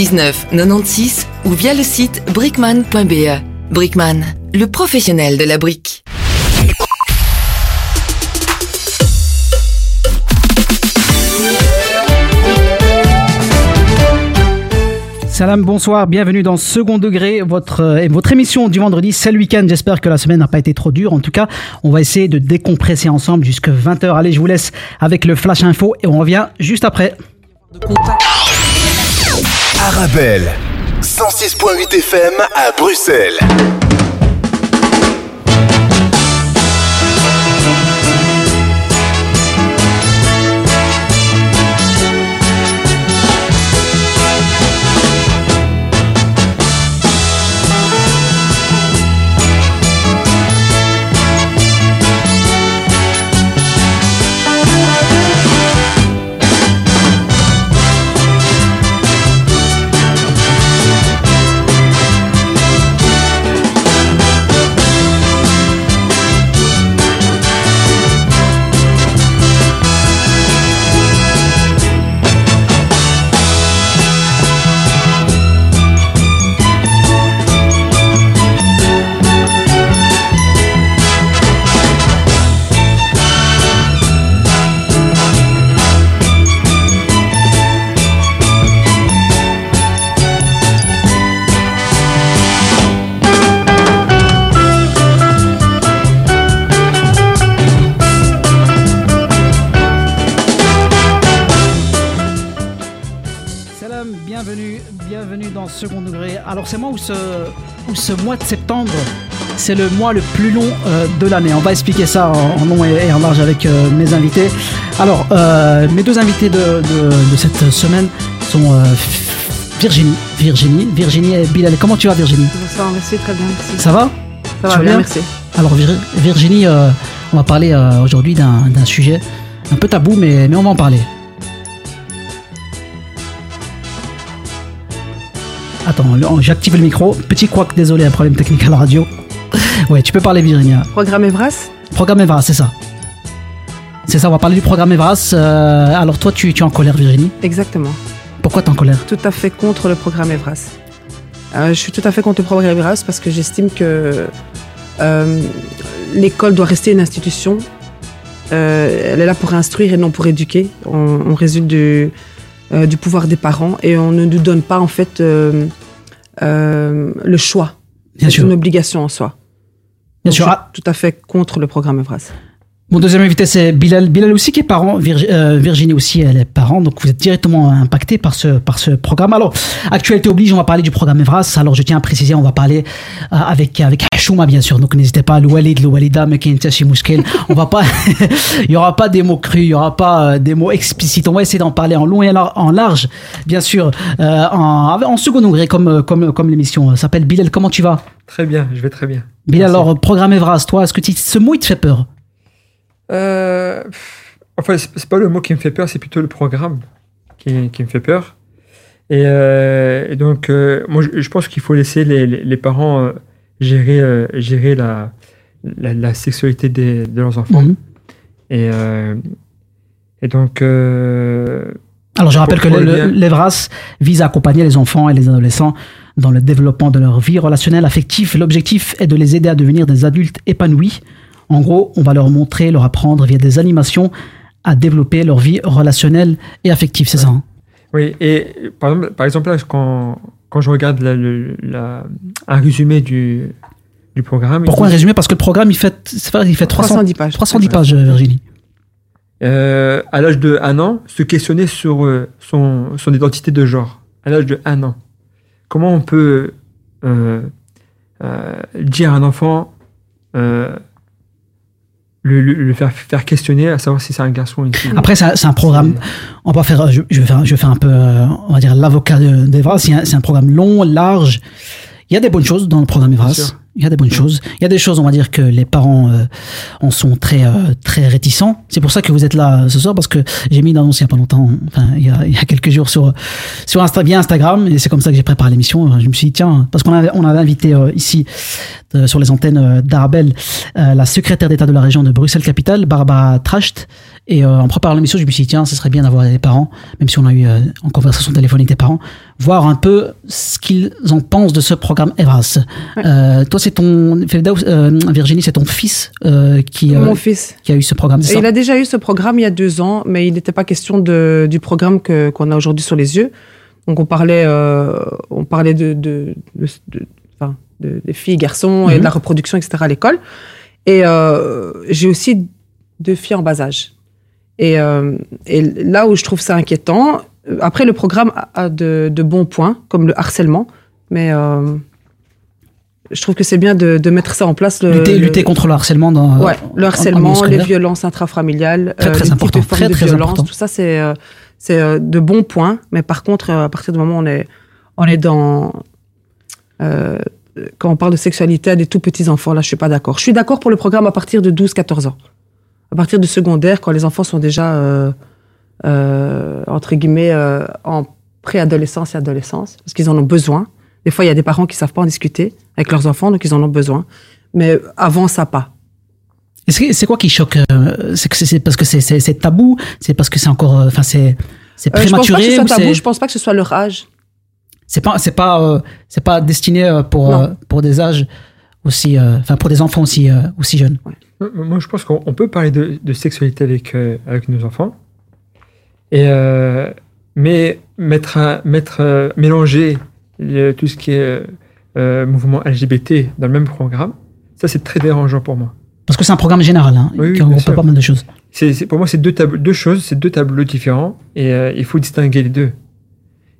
19 96 ou via le site brickman.be. Brickman, le professionnel de la brique. Salam, bonsoir, bienvenue dans Second Degré, votre, euh, votre émission du vendredi. C'est le week-end, j'espère que la semaine n'a pas été trop dure. En tout cas, on va essayer de décompresser ensemble jusqu'à 20h. Allez, je vous laisse avec le Flash Info et on revient juste après. Arabelle, 106.8 FM à Bruxelles. Alors c'est moi où ce, où ce mois de septembre, c'est le mois le plus long euh, de l'année. On va expliquer ça en, en long et, et en large avec euh, mes invités. Alors, euh, mes deux invités de, de- de cette semaine sont Virginie, Virginie, Virginie et Bilal. Comment tu vas Virginie? Bonsoir, merci, très bien, merci. Ça va? Ça va bien, merci. Alors Vir- Virginie, on va parler aujourd'hui d'un d'un sujet un peu tabou, mais, mais on va en parler. Attends, le- j'active le micro. Petit couac, désolé, un problème technique à la radio. Ouais, tu peux parler Virginie. Programme Evras Programme Evras, c'est ça. C'est ça, on va parler du programme Evras. Euh, alors toi, tu, tu es en colère Virginie. Exactement. Pourquoi tu es en colère Tout à fait contre le programme Evras. Euh, je suis tout à fait contre le programme Evras parce que j'estime que euh, l'école doit rester une institution. Elle est là pour instruire et non pour éduquer. On, on résulte du, du pouvoir des parents et on ne nous donne pas en fait euh, le choix. C'est une obligation en soi. Bien Donc, sûr. Je suis Ah, tout à fait contre le programme Evras. Mon deuxième invité, c'est Bilal. Bilal aussi qui est parent. Virgi- euh, Virginie aussi, elle est parent. Donc vous êtes directement impacté par ce, par ce programme. Alors, actualité oblige, on va parler du programme Evras. Alors je tiens à préciser, on va parler euh, avec, avec Hashouma, bien sûr. Donc n'hésitez pas, le Walida, Mekintashi Mouskel. On va pas, il y aura pas des mots crus, il y aura pas euh, des mots explicites. On va essayer d'en parler en long et en lar- en large, bien sûr, euh, en, en second degré, comme, comme, comme l'émission s'appelle. Bilal, comment tu vas? Très bien, je vais très bien. Bilal, alors, programme Evras, toi, est-ce que tu- ce mot, il te fait peur? Euh, enfin, c'est pas le mot qui me fait peur, c'est plutôt le programme qui, qui me fait peur. Et, euh, et donc, euh, moi, je, je pense qu'il faut laisser les, les- les parents euh, gérer, euh, gérer la, la, la sexualité des- de leurs enfants. Mhm. Et, euh, et donc, euh, Alors, je rappelle que le- l'EVRAS vise à accompagner les enfants et les adolescents dans le développement de leur vie relationnelle affective. L'objectif est de les aider à devenir des adultes épanouis. En gros, on va leur montrer, leur apprendre via des animations à développer leur vie relationnelle et affective, c'est ça hein? Oui, et par exemple, par exemple là, quand, quand je regarde la- un résumé du, du programme, Pourquoi un résumé? Parce que le programme, il fait, il fait 300, 310 pages. 310 pages, euh, Virginie. Euh, à l'âge de 1 an, se questionner sur euh, son, son identité de genre. À l'âge de 1 an. Comment on peut euh, euh, dire à un enfant, euh, le, le- le faire, faire questionner, à savoir si c'est un garçon ou une fille Après, c'est un, c'est un programme. On va faire. Je, je vais faire. Je vais faire un peu. euh, on va dire l'avocat de- d'Evras. C'est un, c'est un programme long, large. Il y a des bonnes choses dans le programme Evras. Il y a des bonnes choses. Il y a des choses, on va dire que les parents euh, en sont très euh, très réticents. C'est pour ça que vous êtes là euh, ce soir parce que j'ai mis une annonce il y a pas longtemps, enfin il y a, il y a quelques jours sur sur Insta, via Instagram et c'est comme ça que j'ai préparé l'émission. Je me suis dit tiens parce qu'on avait on avait invité euh, ici euh, sur les antennes euh, d'Arabel euh, la secrétaire d'État de la région de Bruxelles Capitale, Barbara Tracht, Et euh, en préparant l'émission, je me suis dit, tiens, ce serait bien d'avoir des parents, même si on a eu euh, en conversation téléphonique des parents, voir un peu ce qu'ils en pensent de ce programme Evras. Euh, toi, c'est ton, euh, Virginie, c'est ton fils euh, qui, Mon fils. qui a eu ce programme, il a déjà eu ce programme il y a deux ans, mais il n'était pas question de, du programme qu'on a aujourd'hui sur les yeux. Donc on parlait, on parlait de, des filles, garçons et Mhm. de la reproduction, etc. à l'école. Et j'ai aussi deux filles en bas âge. Et, euh, et là où je trouve ça inquiétant, euh, après le programme a de, de bons points, comme le harcèlement, mais euh, je trouve que c'est bien de, de mettre ça en place. Le, lutter, le- lutter contre le harcèlement dans Ouais, en- en le harcèlement, les violences intrafamiliales, Très, euh, très les types important, très, de très violence, important. tout ça, c'est euh, c'est euh, de bons points. Mais par contre, euh, à partir du moment où on est, on est dans. euh, quand on parle de sexualité à des tout petits enfants, là, je suis pas d'accord. Je suis d'accord pour le programme à partir de 12-14 ans. À partir du secondaire, quand les enfants sont déjà, euh, euh, entre guillemets, euh, en préadolescence et adolescence, parce qu'ils en ont besoin. Des fois, il y a des parents qui savent pas en discuter avec leurs enfants, donc ils en ont besoin. Mais avant ça, pas. C'est quoi qui choque euh, C'est parce que c'est- tabou C'est parce que c'est encore, euh, enfin c'est c'est Euh, je pense pas que prématuré ce soit ou tabou, je pense pas que ce soit leur âge. C'est pas, c'est pas, euh, c'est pas destiné pour pour des âges aussi, euh, enfin pour des enfants aussi euh, aussi jeunes. Moi, je pense qu'on on peut parler de, de sexualité avec, euh, avec nos enfants. Et, euh, mais mettre, euh, mélanger le- tout ce qui est mouvement LGBT dans le même programme, ça, c'est très dérangeant pour moi. Parce que c'est un programme général hein, Oui, oui, qui bien regroupe pas mal de choses. Pour moi, c'est deux, choses, c'est deux tableaux différents et il faut distinguer les deux.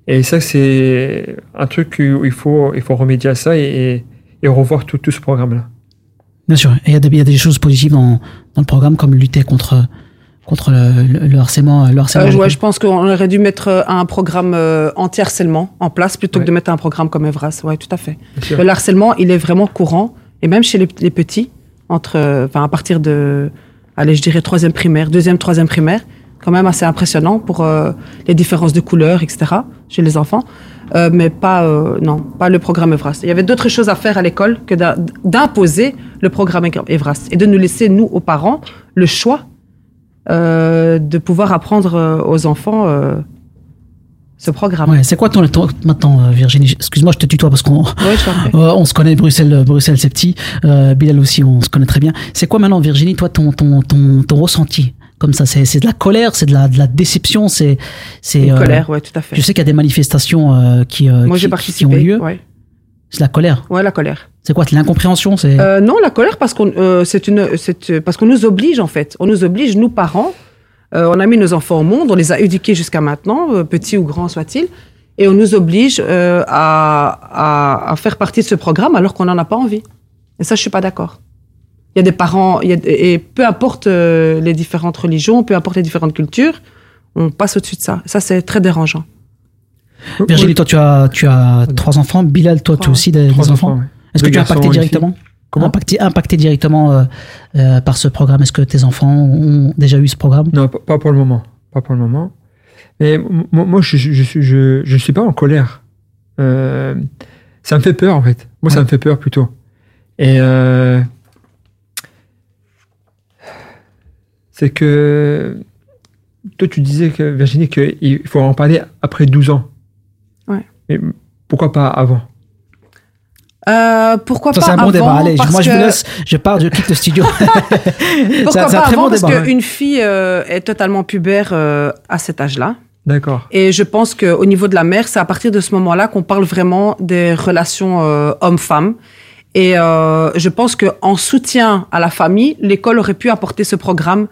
Et ça, c'est un truc où il faut, il faut remédier à ça et, et, et revoir tout, tout ce programme-là. Bien sûr. Et il y, a des- il y a des choses positives dans, dans le programme comme lutter contre contre le, le- le harcèlement. Le harcèlement Euh, ouais, je pense qu'on aurait dû mettre euh, un programme euh, anti-harcèlement en place plutôt Ouais. que de mettre un programme comme Evras. Ouais, tout à fait. Le harcèlement, il est vraiment courant, et même chez les, les petits, entre, euh, enfin, à partir de, allez, je dirais troisième primaire, deuxième, troisième primaire, quand même assez impressionnant pour euh, les différences de couleurs, etc. chez les enfants, Euh, mais pas, euh, non, pas le programme Evras. Il y avait d'autres choses à faire à l'école que d'im- d'imposer le programme Evras et de nous laisser nous, aux parents, le choix euh, de pouvoir apprendre euh, aux enfants euh, ce programme. Ouais, c'est quoi ton, ton- maintenant euh, Virginie? Excuse-moi, je te tutoie parce qu'on Ouais. Euh, on se connaît, Bruxelles, euh, Bruxelles c'est petit. Euh, Bilal aussi, on se connaît très bien. C'est quoi maintenant, Virginie, toi, ton, ton, ton, ton ressenti? Comme ça C'est c'est de la colère, c'est de la, de la déception, c'est. c'est Une euh, colère, ouais, tout à fait. Je sais qu'il y a des manifestations euh, qui, euh, Moi, qui- qui ont lieu. Ouais. C'est la colère. ouais, la colère. C'est quoi l'incompréhension C'est Euh, non, la colère parce qu'on euh, c'est une c'est euh, parce qu'on nous oblige en fait. On nous oblige nous parents. Euh, on a mis nos enfants au monde, on les a éduqués jusqu'à maintenant, euh, petits ou grands soient-ils, et on nous oblige euh, à, à, à faire partie de ce programme alors qu'on n'en a pas envie. Et ça, je suis pas d'accord. Il y a des parents, il y a, et peu importe euh, les différentes religions, peu importe les différentes cultures, on passe au-dessus de ça. Ça, c'est très dérangeant. Virginie, toi, tu as, tu as trois enfants. Bilal, toi, tu as Trois. aussi des, des Trois enfants. Est-ce que tu as impacté directement Comment impacté, impacté directement euh, euh, par ce programme? Est-ce que tes enfants ont déjà eu ce programme? Non, pas- pour le moment. Pas pour le moment. Mais moi, moi, je, je, je suis, je, je suis pas en colère. Euh, ça me fait peur, en fait. Moi, ça me fait peur plutôt. Et euh, c'est que toi, tu disais que Virginie qu'il faut en parler après 12 ans. Ouais. Mais pourquoi pas avant? Euh, pourquoi Ça, pas c'est un bon avant, débat. Allez, moi, je vous laisse. Je pars, je quitte le studio. Pourquoi C'est un- c'est un pas très avant bon Parce qu'une fille euh, est totalement pubère euh, à cet âge-là. D'accord. Et je pense qu'au niveau de la mère, c'est à partir de ce moment-là qu'on parle vraiment des relations homme-femme. Et je pense qu'en soutien à la famille, l'école aurait pu apporter ce programme,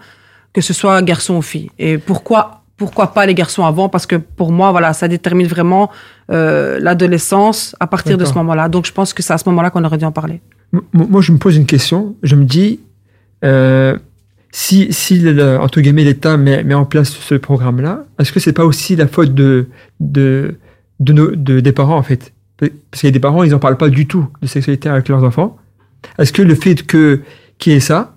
que ce soit garçon ou fille. Et pourquoi, pourquoi pas les garçons avant Parce que pour moi, voilà, ça détermine vraiment euh, l'adolescence à partir de ce moment-là. Donc je pense que c'est à ce moment-là qu'on aurait dû en parler. M- Moi, je me pose une question. Je me dis, euh, si, si le- entre guillemets, l'État met, met en place ce programme-là, est-ce que c'est pas aussi la faute de, de, de nos, de- des parents, en fait? Parce qu'il y a des parents, ils n'en parlent pas du tout de sexualité avec leurs enfants. Est-ce que le fait que qu'il y ait ça,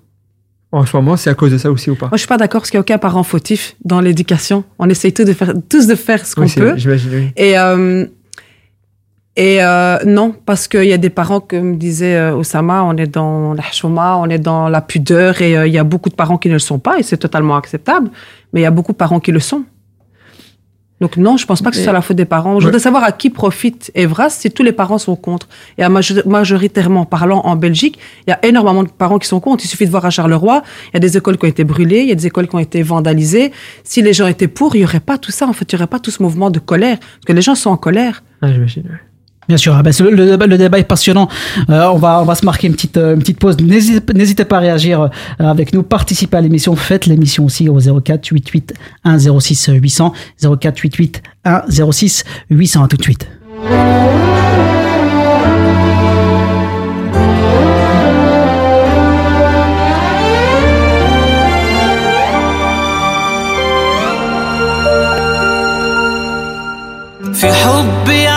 en ce moment, c'est à cause de ça aussi ou pas? Moi, je suis pas d'accord parce qu'il n'y a aucun parent fautif dans l'éducation. On essaye tous de faire, tous de faire ce qu'on Oui, peut. J'imagine, oui. Et euh, Et euh, non, parce qu'il y a des parents, comme disait euh, Osama, on est dans la chouma, on est dans la pudeur, et euh, il y a beaucoup de parents qui ne le sont pas, et c'est totalement acceptable, mais il y a beaucoup de parents qui le sont. Donc non, je pense pas que ce soit la faute des parents. Je voudrais savoir à qui profite Evras si tous les parents sont contre. Et à major- majoritairement parlant en Belgique, il y a énormément de parents qui sont contre. Il suffit de voir à Charleroi, il y a des écoles qui ont été brûlées, il y a des écoles qui ont été vandalisées. Si les gens étaient pour, il y aurait pas tout ça. En fait, il y aurait pas tout ce mouvement de colère, parce que les gens sont en colère. Ah, j'imagine. ouais. Bien sûr, ah ben, c'est le, le débat, le débat est passionnant. Euh, on, va, on va se marquer une petite, euh, une petite pause. N'hésitez n'hésitez pas à réagir euh, avec nous, participez à l'émission, faites l'émission aussi au 04 88 106 800, 04 88 106 800. À tout de suite. في حبي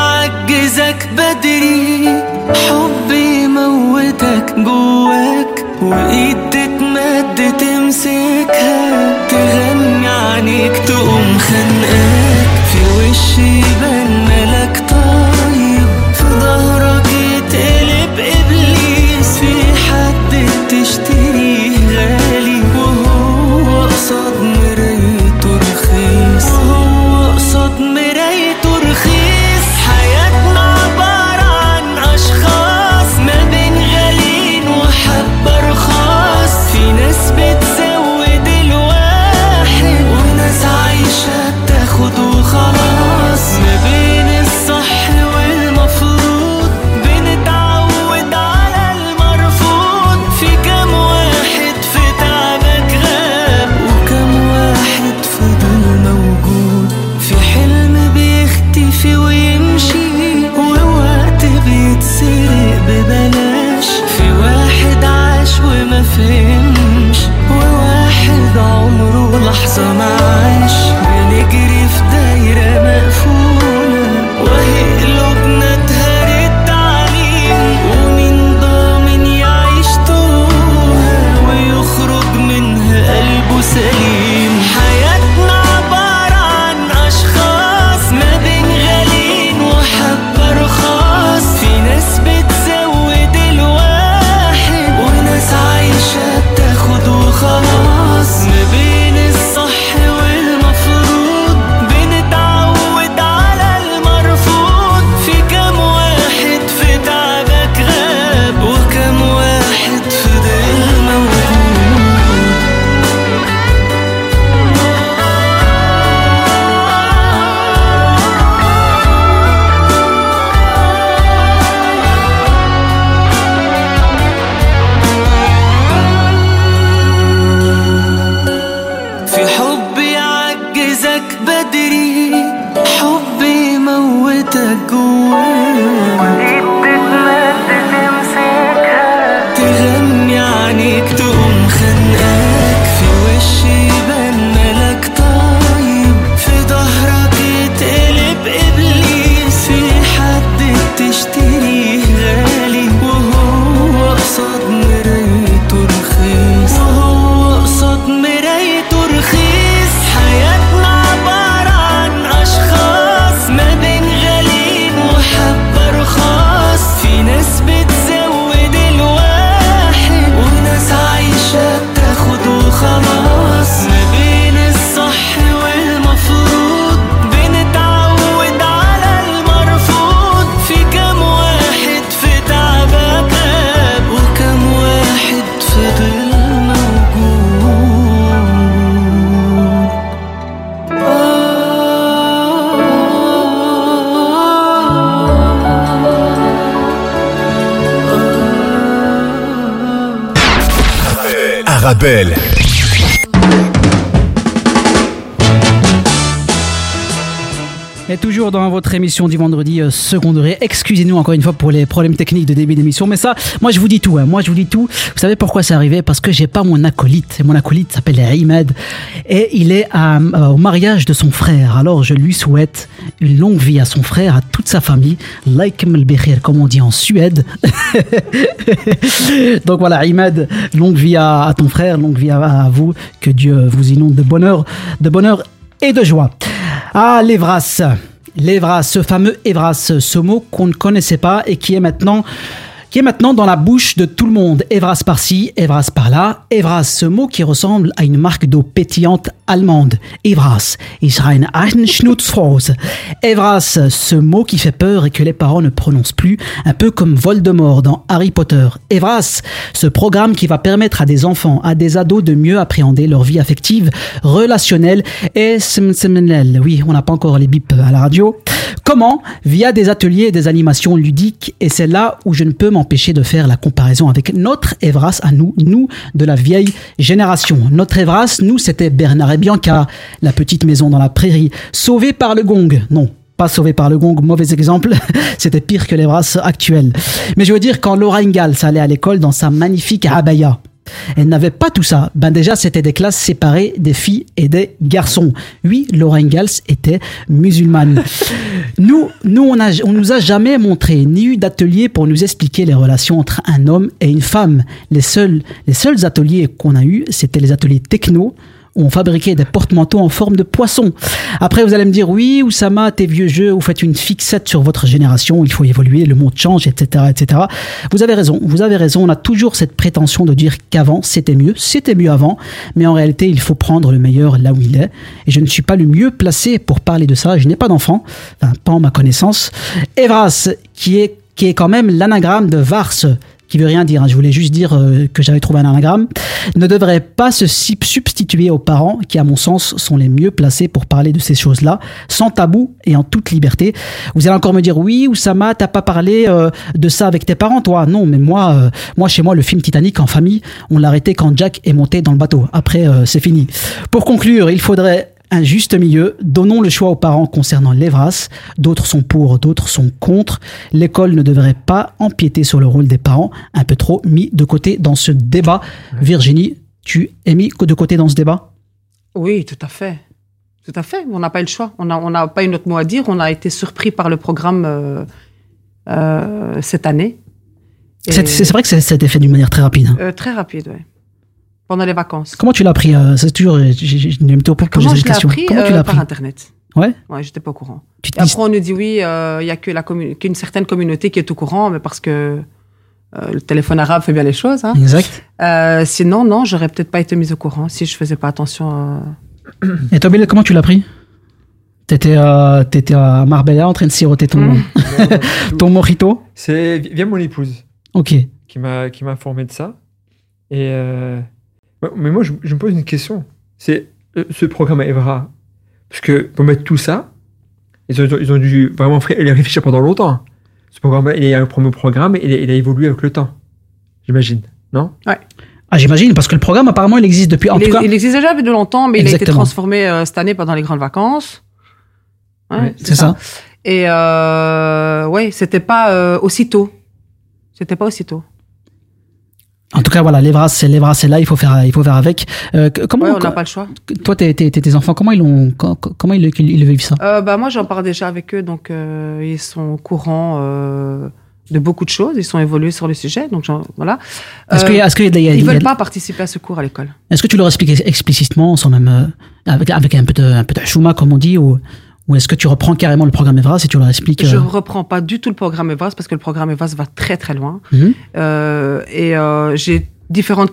وايد تتمد تمسكها تغني عنيك تقوم خنقاك. في وشي يبان ملك émission du vendredi euh, secondaire. Excusez-nous encore une fois pour les problèmes techniques de début d'émission, mais ça, moi je vous dis tout. hein. Moi je vous dis tout. Vous savez pourquoi c'est arrivé? Parce que j'ai pas mon acolyte. Mon acolyte s'appelle Ahmed et il est à, euh, au mariage de son frère. Alors je lui souhaite une longue vie à son frère, à toute sa famille. Like Melbechir, comme on dit en Suède. Donc voilà, Ahmed, longue vie à, ton frère, longue vie à, vous. Que Dieu vous inonde de bonheur, de bonheur et de joie. Ah, l'Evras. l'Evras, ce fameux Evras, ce mot qu'on ne connaissait pas et qui est maintenant qui est maintenant dans la bouche de tout le monde. Evras par-ci, Evras par-là. Evras, ce mot qui ressemble à une marque d'eau pétillante allemande. Evras, ich rein. Evras, ce mot qui fait peur et que les parents ne prononcent plus, un peu comme Voldemort dans Harry Potter. Evras, ce programme qui va permettre à des enfants, à des ados de mieux appréhender leur vie affective, relationnelle et sentimentale. Oui, on n'a pas encore les bips à la radio. Comment? Via des ateliers et des animations ludiques. Et c'est là où je ne peux de faire la comparaison avec notre Evras à nous, nous de la vieille génération. Notre Evras, nous, c'était Bernard et Bianca, la petite maison dans la prairie, sauvée par le gong. Non. Pas sauvé par le gong, mauvais exemple. C'était pire que l'Evras actuel. Mais je veux dire, quand Laura Ingalls allait à l'école dans sa magnifique abaya, elle n'avait pas tout ça. Ben déjà, c'était des classes séparées des filles et des garçons. Oui, Laura Ingalls était musulmane. Nous, nous on, a, on nous a jamais montré ni eu d'atelier pour nous expliquer les relations entre un homme et une femme. Les seuls, les seuls ateliers qu'on a eus, c'était les ateliers techno on fabriquait des porte-manteaux en forme de poisson. Après, vous allez me dire, oui, Oussama, tes vieux jeux, vous faites une fixette sur votre génération, il faut évoluer, le monde change, etc., etc. Vous avez raison, vous avez raison, on a toujours cette prétention de dire qu'avant, c'était mieux, c'était mieux avant, mais en réalité, il faut prendre le meilleur là où il est. Et je ne suis pas le mieux placé pour parler de ça, je n'ai pas d'enfant, enfin, pas en ma connaissance. Evras, qui est, qui est quand même l'anagramme de Vars, qui veut rien dire, hein, je voulais juste dire euh, que j'avais trouvé un anagramme, ne devrait pas se substituer aux parents qui, à mon sens, sont les mieux placés pour parler de ces choses-là, sans tabou et en toute liberté. Vous allez encore me dire, oui, Oussama, t'as pas parlé euh, de ça avec tes parents, toi Non, mais moi, euh, moi, chez moi, le film Titanic en famille, on l'a arrêté quand Jack est monté dans le bateau. Après, c'est fini. Pour conclure, il faudrait un juste milieu. Donnons le choix aux parents concernant l'Evras. D'autres sont pour, d'autres sont contre. L'école ne devrait pas empiéter sur le rôle des parents, un peu trop mis de côté dans ce débat. Virginie, tu es mis de côté dans ce débat? Oui, tout à fait. Tout à fait. On n'a pas eu le choix. On n'a on pas eu notre mot à dire. On a été surpris par le programme euh, euh, cette année. C'est vrai que ça ça a été fait d'une manière très rapide. hein. Euh, très rapide, oui. Pendant les vacances. Comment tu l'as appris euh, C'est toujours. Je n'aime pas poser Comment cette question. appris Comment tu Euh, l'as Par appris Internet. Ouais. Ouais, j'étais pas au courant. Tu Et après, on nous dit oui, euh, il y a que la qu'une certaine communauté qui est au courant, mais parce que euh, le téléphone arabe fait bien les choses. Hein. Exact. Euh, sinon, non, j'aurais peut-être pas été mise au courant si je faisais pas attention. à- Et toi, Bilal, comment tu l'as appris T'étais euh, t'étais à Marbella en train de siroter ton, Mm. ton mojito? C'est via mon épouse Ok. qui m'a qui m'a informé de ça. Et euh, ouais, mais moi, je, je me pose une question. C'est euh, ce programme Evra, parce que pour mettre tout ça, ils ont, ils ont dû vraiment y réfléchir pendant longtemps. Ce programme, il est un premier programme, et il, a- il a évolué avec le temps, j'imagine, non? Ah, j'imagine, parce que le programme, apparemment, il existe depuis. En il, tout cas, il existe déjà depuis de longtemps, mais il a été transformé euh, cette année pendant les grandes vacances. Ouais, Ouais, c'est ça. Et euh, ouais, c'était pas euh, aussitôt. C'était pas aussitôt. En tout cas, voilà, l'Evras, c'est c'est là, il faut faire, il faut faire avec. Euh, comment, Ouais, on n'a pas le choix. toi, tes, tes, tes enfants, comment ils co- comment ils, ils le vivent ça? Euh, bah, moi, j'en parle déjà avec eux, donc euh, ils sont au courant de beaucoup de choses. Ils sont évolués sur le sujet, donc voilà. Est-ce qu'il y a- est-ce qu'il y a y ils y a- veulent pas participer à ce cours à l'école. Est-ce que tu leur expliques explicitement, sans même avec, avec un peu de, un peu de chouma, comme on dit, ou, ou est-ce que tu reprends carrément le programme Evras et tu leur expliques Je euh, reprends pas du tout le programme EVAS parce que le programme EVAS va très très loin. Mhm. Euh, et euh, j'ai différentes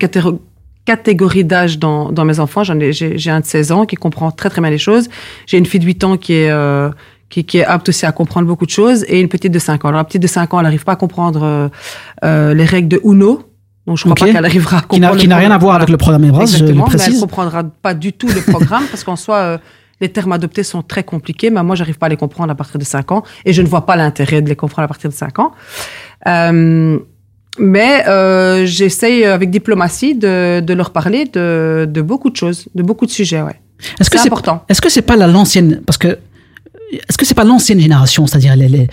catégories d'âge dans, dans mes enfants. J'en ai, j'ai, un de 16 ans qui comprend très très bien les choses. J'ai une fille de 8 ans qui est, euh, qui, qui est apte aussi à comprendre beaucoup de choses et une petite de 5 ans. Alors la petite de 5 ans, elle n'arrive pas à comprendre euh, euh, les règles de Uno. Donc je crois pas qu'elle arrivera à comprendre. qui n'a rien à voir avec le programme Evras, je le Exactement, mais elle précise. comprendra pas du tout le programme parce qu'en soi, les termes adoptés sont très compliqués, mais moi, j'arrive pas à les comprendre à partir de 5 ans et je ne vois pas l'intérêt de les comprendre à partir de 5 ans. Euh, mais euh, j'essaye avec diplomatie de, de leur parler de, de beaucoup de choses, de beaucoup de sujets, ouais. Est-ce que C'est important. Est-ce que c'est pas la l'ancienne parce que est-ce que c'est pas l'ancienne génération, c'est-à-dire les, les-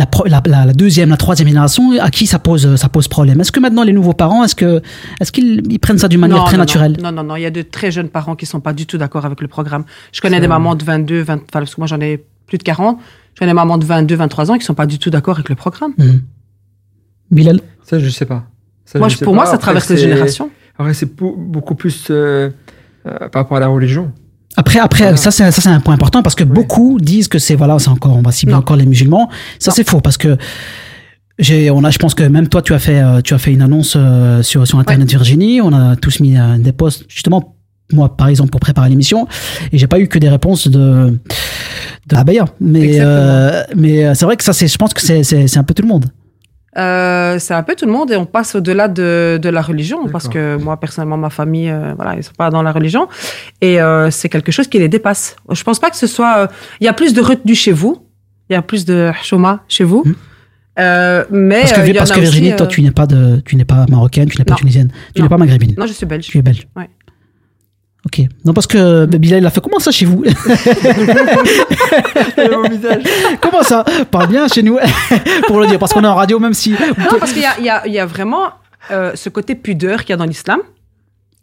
la, pro- la, la- la deuxième, la troisième génération à qui ça pose ça pose problème? Est-ce que maintenant les nouveaux parents, est-ce que est-ce qu'ils ils prennent ça d'une manière Non, très non, naturelle? Non, non, non, il y a de très jeunes parents qui sont pas du tout d'accord avec le programme. Je connais des mamans de 22, 20, enfin, parce que moi j'en ai plus de 40. Je connais des mamans de 22, 23 ans qui sont pas du tout d'accord avec le programme. Mhm. Bilal? Ça, je sais pas. Ça, Moi, je je- sais pour pas. moi, ça Après, traverse les générations. Après, c'est beau- beaucoup plus euh, euh, par rapport à la religion. Après, après, Voilà. ça c'est ça c'est un point important parce que beaucoup disent que c'est voilà, c'est encore on va cibler Non. encore les musulmans. Ça c'est faux parce que j'ai on a je pense que même toi tu as fait euh, tu as fait une annonce euh, sur sur internet Virginie, on a tous mis euh, des posts justement moi par exemple pour préparer l'émission et j'ai pas eu que des réponses de de Abaya mais Exactement. euh, mais c'est vrai que ça c'est je pense que c'est c'est c'est un peu tout le monde. Euh, c'est un peu tout le monde et on passe au-delà de, de la religion parce que moi personnellement ma famille euh, voilà ils sont pas dans la religion et euh, c'est quelque chose qui les dépasse. Je pense pas que ce soit euh, il y a plus de retenue chez vous, il y a plus de chouma chez vous. Euh, mais Parce que, parce Virginie, toi, tu n'es pas de, tu n'es pas marocaine, tu n'es pas Non. tunisienne, tu n'es pas maghrébine. Non, je suis belge. Tu es belge. Ouais. Ok. Non, parce que Bilal, il a fait comment ça chez vous? Comment ça? Parle bien chez nous, pour le dire, parce qu'on est en radio, même si. Non, parce qu'il y a, il y a- il y a vraiment euh, ce côté pudeur qu'il y a dans l'islam.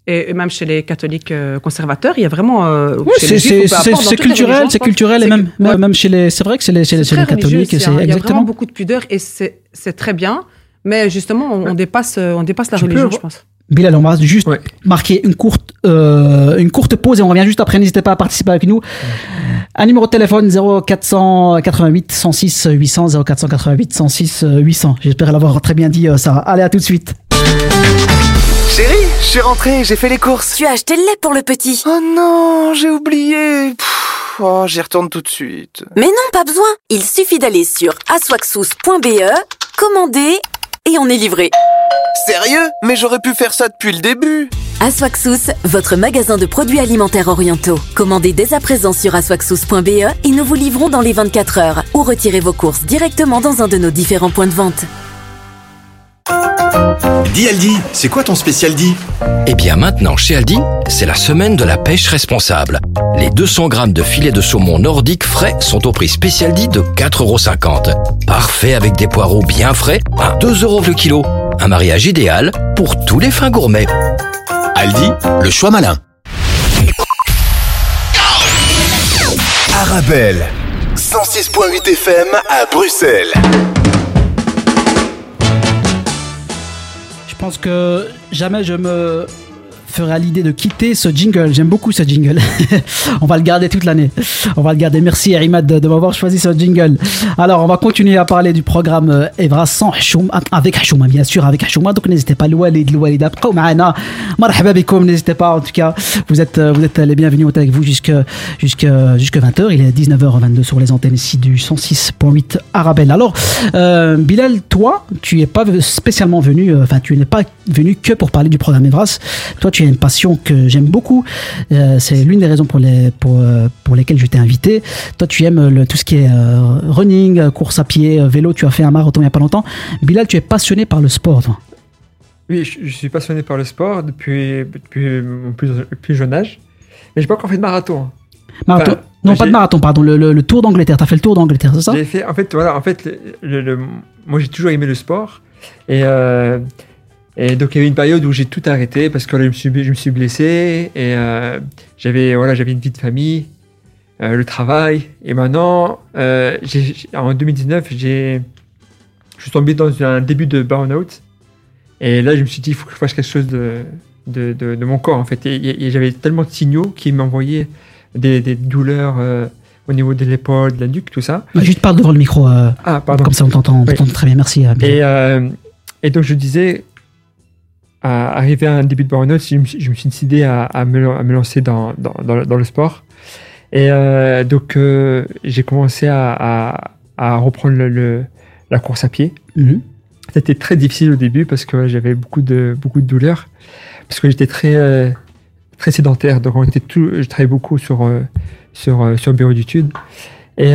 Et même chez les catholiques euh, conservateurs, il y a vraiment. euh, chez c'est culturel, c'est culturel, et même, que- ouais. même chez les. C'est vrai que c'est les, chez les, C'est chez les catholiques, un- Il y a vraiment beaucoup de pudeur et c'est c'est très bien. Mais justement, on, on dépasse, euh, on dépasse la Tu religion, je pense. Bilal, on va juste Ouais. marquer une courte, euh, une courte pause et on revient juste après. N'hésitez pas à participer avec nous. Un numéro de téléphone 0488 106 800 0488 106 800. J'espère l'avoir très bien dit, euh, Sarah. Allez, à tout de suite. Chérie, je suis rentré, j'ai fait les courses. Tu as acheté le lait pour le petit. Oh non, j'ai oublié. Pff, oh, j'y retourne tout de suite. Mais non, pas besoin. Il suffit d'aller sur aswaxous.be, commander et on est livré. Sérieux? Mais j'aurais pu faire ça depuis le début. Aswaxous, votre magasin de produits alimentaires orientaux. Commandez dès à présent sur aswaxous.be et nous vous livrons dans les 24 heures ou retirez vos courses directement dans un de nos différents points de vente. Dis Aldi, c'est quoi ton spécial dit Eh bien maintenant, chez Aldi, c'est la semaine de la pêche responsable. Les 200 grammes de filets de saumon nordique frais sont au prix spécial dit de 4,50€. Parfait avec des poireaux bien frais à 2 euros le kilo. Un mariage idéal pour tous les fins gourmets. Aldi, le choix malin. Arabelle, 106.8 FM à Bruxelles. Pense que jamais je me fera l'idée de quitter ce jingle. J'aime beaucoup ce jingle. on va le garder toute l'année. On va le garder. Merci Arimad de, de m'avoir choisi ce jingle. Alors, on va continuer à parler du programme euh, Evra sans Hachouma, ah, avec Hachouma, hein, bien sûr, avec Hachouma. Donc, n'hésitez pas, Loualid, Loualid, après, Maana, Marhaba n'hésitez pas. En tout cas, vous êtes, euh, vous êtes euh, les bienvenus. On est avec vous jusqu'à jusqu jusqu 20h. Il est 19h22 sur les antennes ici du 106.8 Arabelle. Alors, Bilal, toi, tu n'es pas spécialement venu, enfin, tu n'es pas venu que pour parler du programme Evras. Toi, tu es une passion que j'aime beaucoup. Euh, c'est l'une des raisons pour, les, pour, euh, pour lesquelles je t'ai invité. Toi, tu aimes le, tout ce qui est euh, running, course à pied, vélo. Tu as fait un marathon il n'y a pas longtemps. Bilal, tu es passionné par le sport. toi. Oui, je, je suis passionné par le sport depuis, depuis mon plus, plus jeune âge. Mais j'ai pas encore fait de marathon. hein. Marathon. Enfin, non, pas de marathon, pardon. Le, le- le Tour d'Angleterre. Tu as fait le Tour d'Angleterre, c'est ça? J'ai fait, en fait, voilà, en fait, le, moi j'ai toujours aimé le sport. Et, euh, et donc il y avait une période où j'ai tout arrêté parce que là, je, me suis, je me suis blessé et euh, j'avais voilà, j'avais une vie de famille, euh, le travail. Et maintenant, euh, en 2019, j'ai, je suis tombé dans un début de burn-out. Et là, je me suis dit, il faut que je fasse quelque chose de, de, de- de mon corps en fait. Et, et j'avais tellement de signaux qui m'envoyaient des, des douleurs euh, au niveau de l'épaule, de la nuque, tout ça. Juste parle devant le micro. euh, Ah, pardon. comme ça, on t'entend Oui. très bien. Merci. euh. Et, euh, et donc je disais, à arriver à un début de burn-out, je, me suis- je me suis décidé à, à me, à me lancer dans, dans, dans le- dans le sport. Et euh, donc euh, j'ai commencé à, reprendre le, le- la course à pied. Mhm. C'était très difficile au début parce que j'avais beaucoup de, beaucoup de douleurs. Parce que j'étais très, euh, très sédentaire. Donc on était tout, je travaillais beaucoup sur, sur, sur le bureau d'études. Et,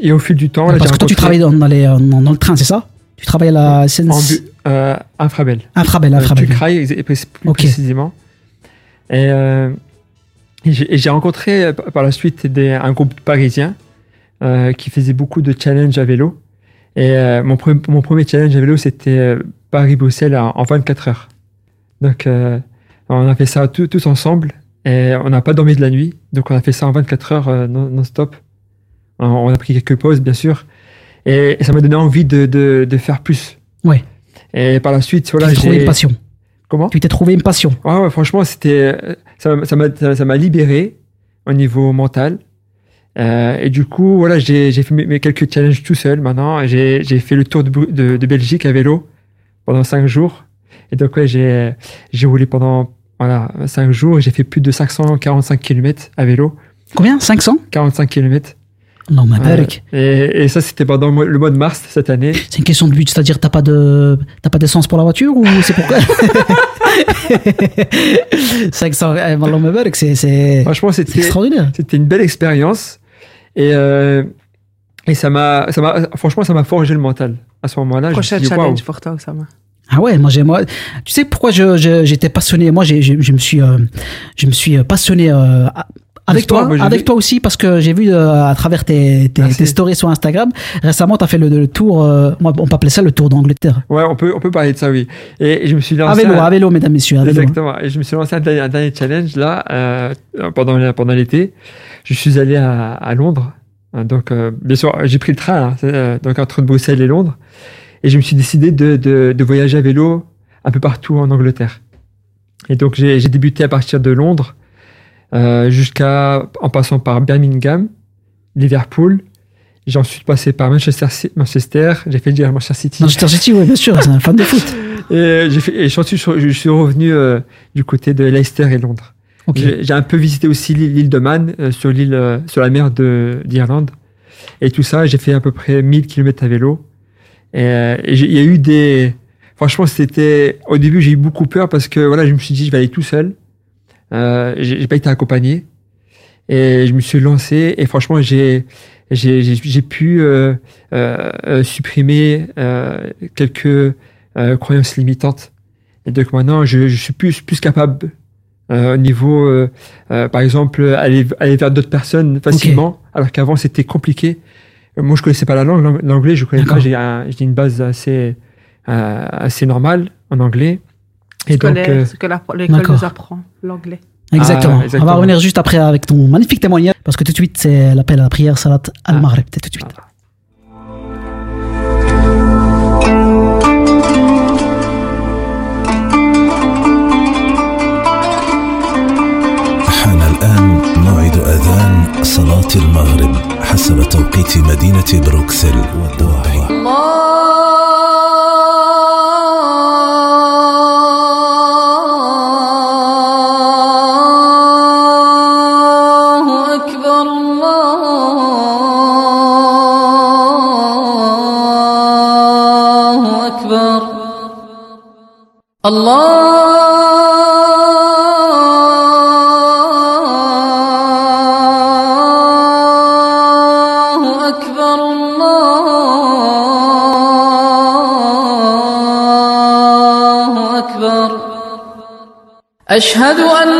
et au fil du temps, là, Parce que toi, tu travailles dans, dans les, dans, dans le train, c'est ça? Tu travailles à la bu- euh, Infrabel. Infrabel, Euh, Infrabel. Tucrail, ex- et plus précisément. Et, euh, et j'ai rencontré euh, par la suite des, un groupe parisien euh, qui faisait beaucoup de challenges à vélo. Et mon, pre- mon premier challenge à vélo, c'était Paris-Bruxelles en, en 24 heures. Donc, on a fait ça tout- tous ensemble. Et on n'a pas dormi de la nuit. Donc, on a fait ça en 24 heures non- non-stop. on, on a pris quelques pauses, bien sûr. Et, et ça m'a donné envie de, de, de faire plus. Ouais. Et par la suite, voilà, t'es trouvé j'ai- une passion. Comment? Tu t'es trouvé une passion. Ouais, ouais, franchement, c'était, ça, m'a- ça m'a, ça, ça libéré. au niveau mental. Euh, et du coup, voilà, j'ai j'ai fait mes, mes quelques challenges tout seul maintenant. J'ai j'ai fait le tour de, de, de Belgique à vélo pendant cinq jours. Et donc, ouais, j'ai j'ai roulé pendant voilà, cinq jours et j'ai fait plus de 545 km à vélo. Combien? 500 45 km. Non, mais barak. et, et ça, c'était pendant le mois- de mars cette année. C'est une question de but, c'est-à-dire t'as pas de t'as pas d'essence pour la voiture ou c'est pourquoi 500 eh, c'est c'est Franchement, c'est c'était extraordinaire. c'était une belle expérience. Et, euh, et ça m'a, ça m'a, franchement, ça m'a forgé le mental. À ce moment-là, Prochain dit, challenge pour toi, Oussama. Ah ouais, moi j'ai moi tu sais pourquoi je je- j'étais passionné? Moi j'ai je, je me suis euh, je me suis passionné euh, à- avec toi avec vu- toi aussi parce que j'ai vu euh, à travers tes tes, stories sur Instagram récemment tu as fait le, le tour euh, on peut appeler ça le tour d'Angleterre. Ouais, on peut, on peut parler de ça, oui. Et, je me suis lancé. À vélo, un- à vélo mesdames messieurs, à vélo. Exactement. Et je me suis lancé un dernier, un dernier challenge là euh, pendant pendant l'été. Je suis allé à, à Londres. Euh, Donc, bien sûr, j'ai pris le train, hein, donc entre Bruxelles et Londres, et je me suis décidé de, de, de voyager à vélo un peu partout en Angleterre. Et donc, j'ai débuté à partir de Londres, euh, jusqu'à en passant par Birmingham, Liverpool. J'ai ensuite passé par Manchester, Manchester. J'ai fait dire Manchester City. Manchester City oui bien sûr, c'est un fan de foot. Et j'ai fait, et je suis, je suis revenu euh, du côté de Leicester et Londres. OK. J'ai un peu visité aussi l'île de Man, euh, sur l'île, euh, sur la mer de d'Irlande. Et tout ça, j'ai fait à peu près 1000 km à vélo. Et, euh, il y a eu des, franchement, c'était, au début, j'ai eu beaucoup peur parce que voilà, je me suis dit, je vais aller tout seul. Euh, j'ai pas été accompagné. Et je me suis lancé et franchement, j'ai, j'ai, j'ai, pu euh, euh, euh, supprimer euh, quelques euh, croyances limitantes. Et donc maintenant, je, je suis plus, plus capable euh, au niveau, par exemple, aller, aller vers d'autres personnes facilement, alors qu'avant c'était compliqué. Moi, je connaissais pas la langue, l'ang- l'anglais, je connais pas. J'ai un- j'ai une base assez, euh, assez normale en anglais. Et donc, Scolaire, euh, ce que la- l'école D'accord. nous apprend, l'anglais. Exactement. Ah, exactement. On va revenir juste après avec ton magnifique témoignage parce que tout de suite c'est l'appel à la prière salat al-maghrib C'est tout de suite. حان الآن موعد أذان صلاة المغرب حسب توقيت مدينة بروكسل والدواحي الله أكبر الله أكبر. أشهد أن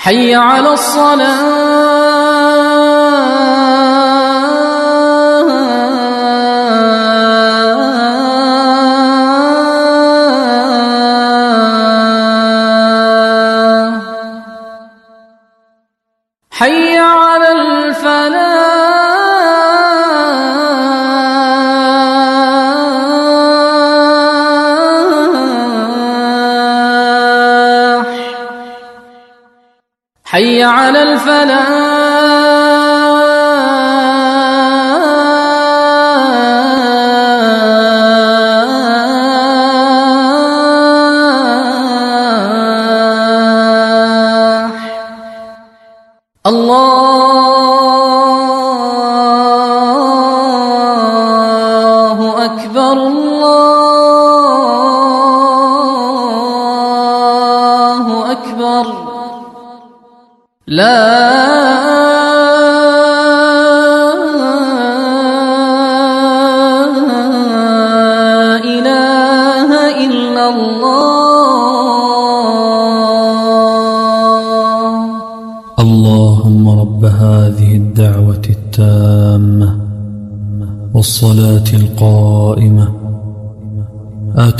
حي على الصلاة. على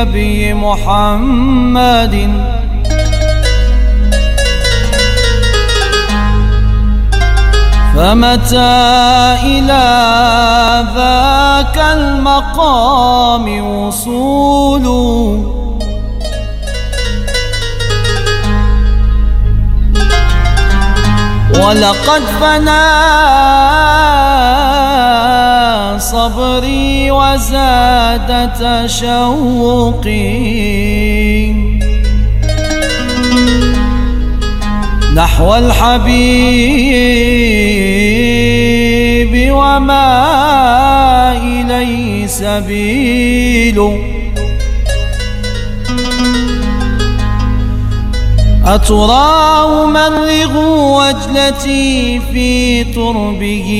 للنبي محمد. فمتى إلى ذاك المقام وصول ولقد فنى صبري وزاد تشوقي. نحو الحبيب وما إليه سبيل. أتراه مرغ وجلتي في تربه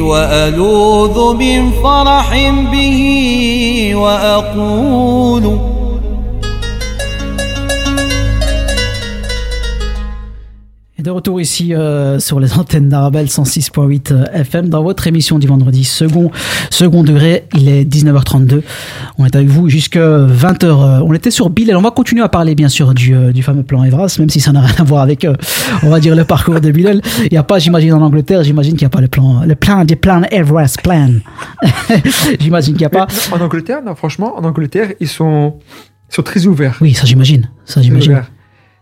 وألوذ من فرح به وأقول Et de retour ici euh, sur les antennes d'Arabelle 106.8 euh, FM dans votre émission du vendredi second, second degré. Il est 19h32. On est avec vous jusqu'à 20h. Euh, On était sur Bilal. On va continuer à parler bien sûr du, euh, du fameux plan Evras, même si ça n'a rien à voir avec, euh, on va dire, le parcours de Bilal. Il n'y a pas, j'imagine, en Angleterre, j'imagine qu'il n'y a pas le plan, le plan des plans Everest plan. j'imagine qu'il n'y a pas. En Angleterre, non, franchement, en Angleterre, ils sont, ils sont très ouverts. Oui, ça j'imagine. Ça j'imagine.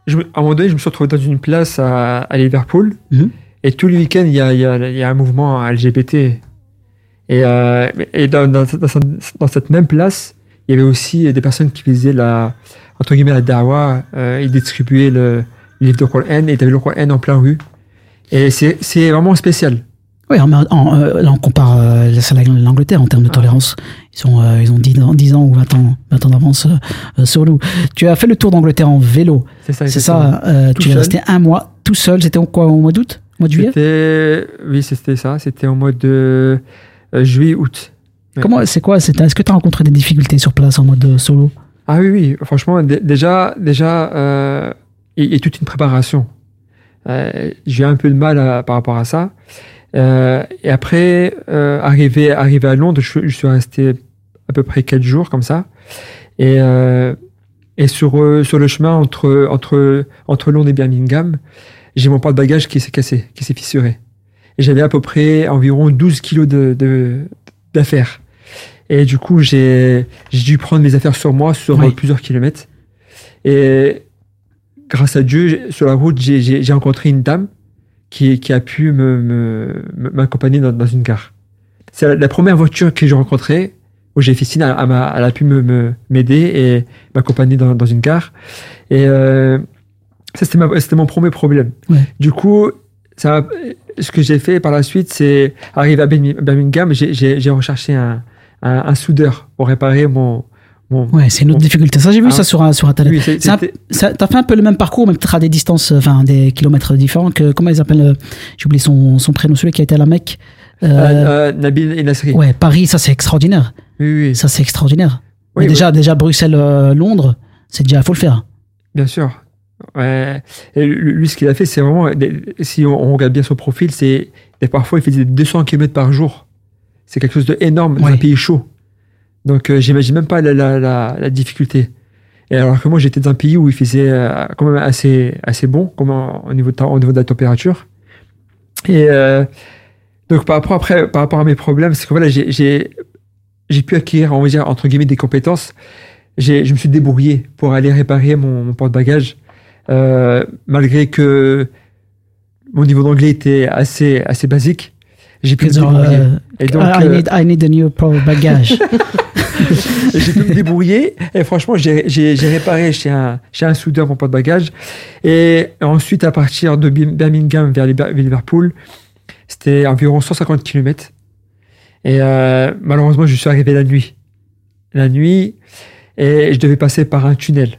Je à un moment donné, je me suis retrouvé dans une place à, à Liverpool. Mhm. Et tous les week-ends, il y a, il y a- il y a un mouvement LGBT. Et, euh, et dans, dans- dans cette- dans cette même place, il y avait aussi des personnes qui faisaient la, entre guillemets, la dawa. Euh, ils distribuaient le, le livre de Coran et tu avais le Coran en plein rue. Et c'est vraiment spécial. Oui, en- en- euh, là on compare euh, l'Angleterre en termes de tolérance. Ils, sont, euh, ils ont 10 ans, 10 ans ou 20 ans, 20 ans d'avance euh, euh, sur nous. Tu as fait le tour d'Angleterre en vélo. C'est ça, C'est ça, euh, tu es resté un mois tout seul. C'était quoi, au mois d'août mois de juillet? Oui, c'était ça. C'était au mois de euh, juillet, août. Ouais. Comment, c'est quoi Est-ce que tu as rencontré des difficultés sur place en mode euh, solo? Ah oui, oui, franchement, dé- déjà, déjà, euh, il y a toute une préparation. Euh, J'ai un peu de mal à- par rapport à ça. Euh, et après, euh, arrivé, arrivé à Londres, je, je suis resté à peu près quatre jours comme ça. Et, euh, et sur, euh, sur le chemin entre, entre, entre Londres et Birmingham, j'ai mon porte-bagages qui s'est cassé, qui s'est fissuré. Et j'avais à peu près environ 12 kilos de, de- d'affaires. Et du coup, j'ai j'ai dû prendre mes affaires sur moi sur Oui. plusieurs kilomètres. Et grâce à Dieu, sur la route, j'ai j'ai rencontré une dame qui, qui a pu me- me- me- m'accompagner dans, dans une gare. C'est la, la première voiture que j'ai rencontrée où j'ai fait signe, elle, elle m'a- elle a pu me- me- m'aider et m'accompagner dans, dans une gare. Et euh, ça, c'était ma- c'était mon premier problème. Ouais. Du coup, ça, ce que j'ai fait par la suite, c'est arriver à Birmi- Birmingham, j'ai- j'ai j'ai recherché un, un, un soudeur pour réparer mon. Mon Ouais, c'est une autre difficulté. Ça, j'ai vu Ah. ça sur, sur Internet. Oui, T'as fait un peu le même parcours, mais peut-être à des distances, euh, enfin des kilomètres différents. Que, comment ils appellent euh, J'ai oublié son, son prénom, celui qui a été à la Mecque. Euh, euh, euh, Nabil et Nasri. ouais, Paris, ça c'est extraordinaire. Oui, oui, Ça c'est extraordinaire. Oui, Mais déjà, déjà Bruxelles, euh, Londres, c'est déjà, faut le faire. bien sûr. Ouais. Et lui, ce qu'il a fait, c'est vraiment. Si on, regarde bien son profil, c'est. Parfois, il faisait 200 km par jour. C'est quelque chose d'énorme dans Ouais. un pays chaud. Donc, euh, j'imagine même pas la, la, la, la difficulté. Et alors que moi, j'étais dans un pays où il faisait euh, quand même assez, assez bon, comme en- au niveau de, ta- au niveau de la température. Et euh, donc, par rapport, après, par rapport à mes problèmes, c'est que voilà, j'ai- pu acquérir, on va dire, entre guillemets, des compétences. Je me suis débrouillé pour aller réparer mon, mon porte-bagages, malgré que mon niveau d'anglais était assez, assez basique. J'ai pu me débrouiller. euh, Et donc, I, need, I need a new pro bagage. j'ai pu me débrouiller. Et franchement, j'ai réparé chez un, chez un soudeur mon porte-bagages. Et ensuite, à partir de Bir- Birmingham vers Liverpool, c'était environ 150 km. Et euh, malheureusement, je suis arrivé la nuit. La nuit, et je devais passer par un tunnel.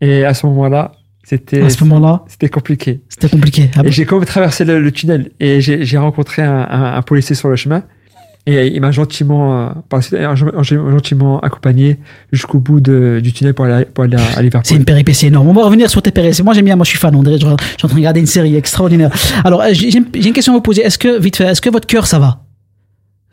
Et à ce moment-là, c'était À ce moment-là, c'était compliqué. c'était compliqué. Ah Et bon j'ai quand même traversé le, le tunnel et j'ai j'ai rencontré un, un- un policier sur le chemin. Et il m'a gentiment, euh, par gentiment accompagné jusqu'au bout de- du tunnel pour aller, pour aller à, à C'est une péripétie énorme. On va revenir sur tes péripéties. Moi, j'aime bien. Moi, je suis fan. On dirait, je, je suis en train de regarder une série extraordinaire. Alors, euh, j'ai une question à vous poser. Est-ce que, vite fait, est-ce que votre cœur, ça va?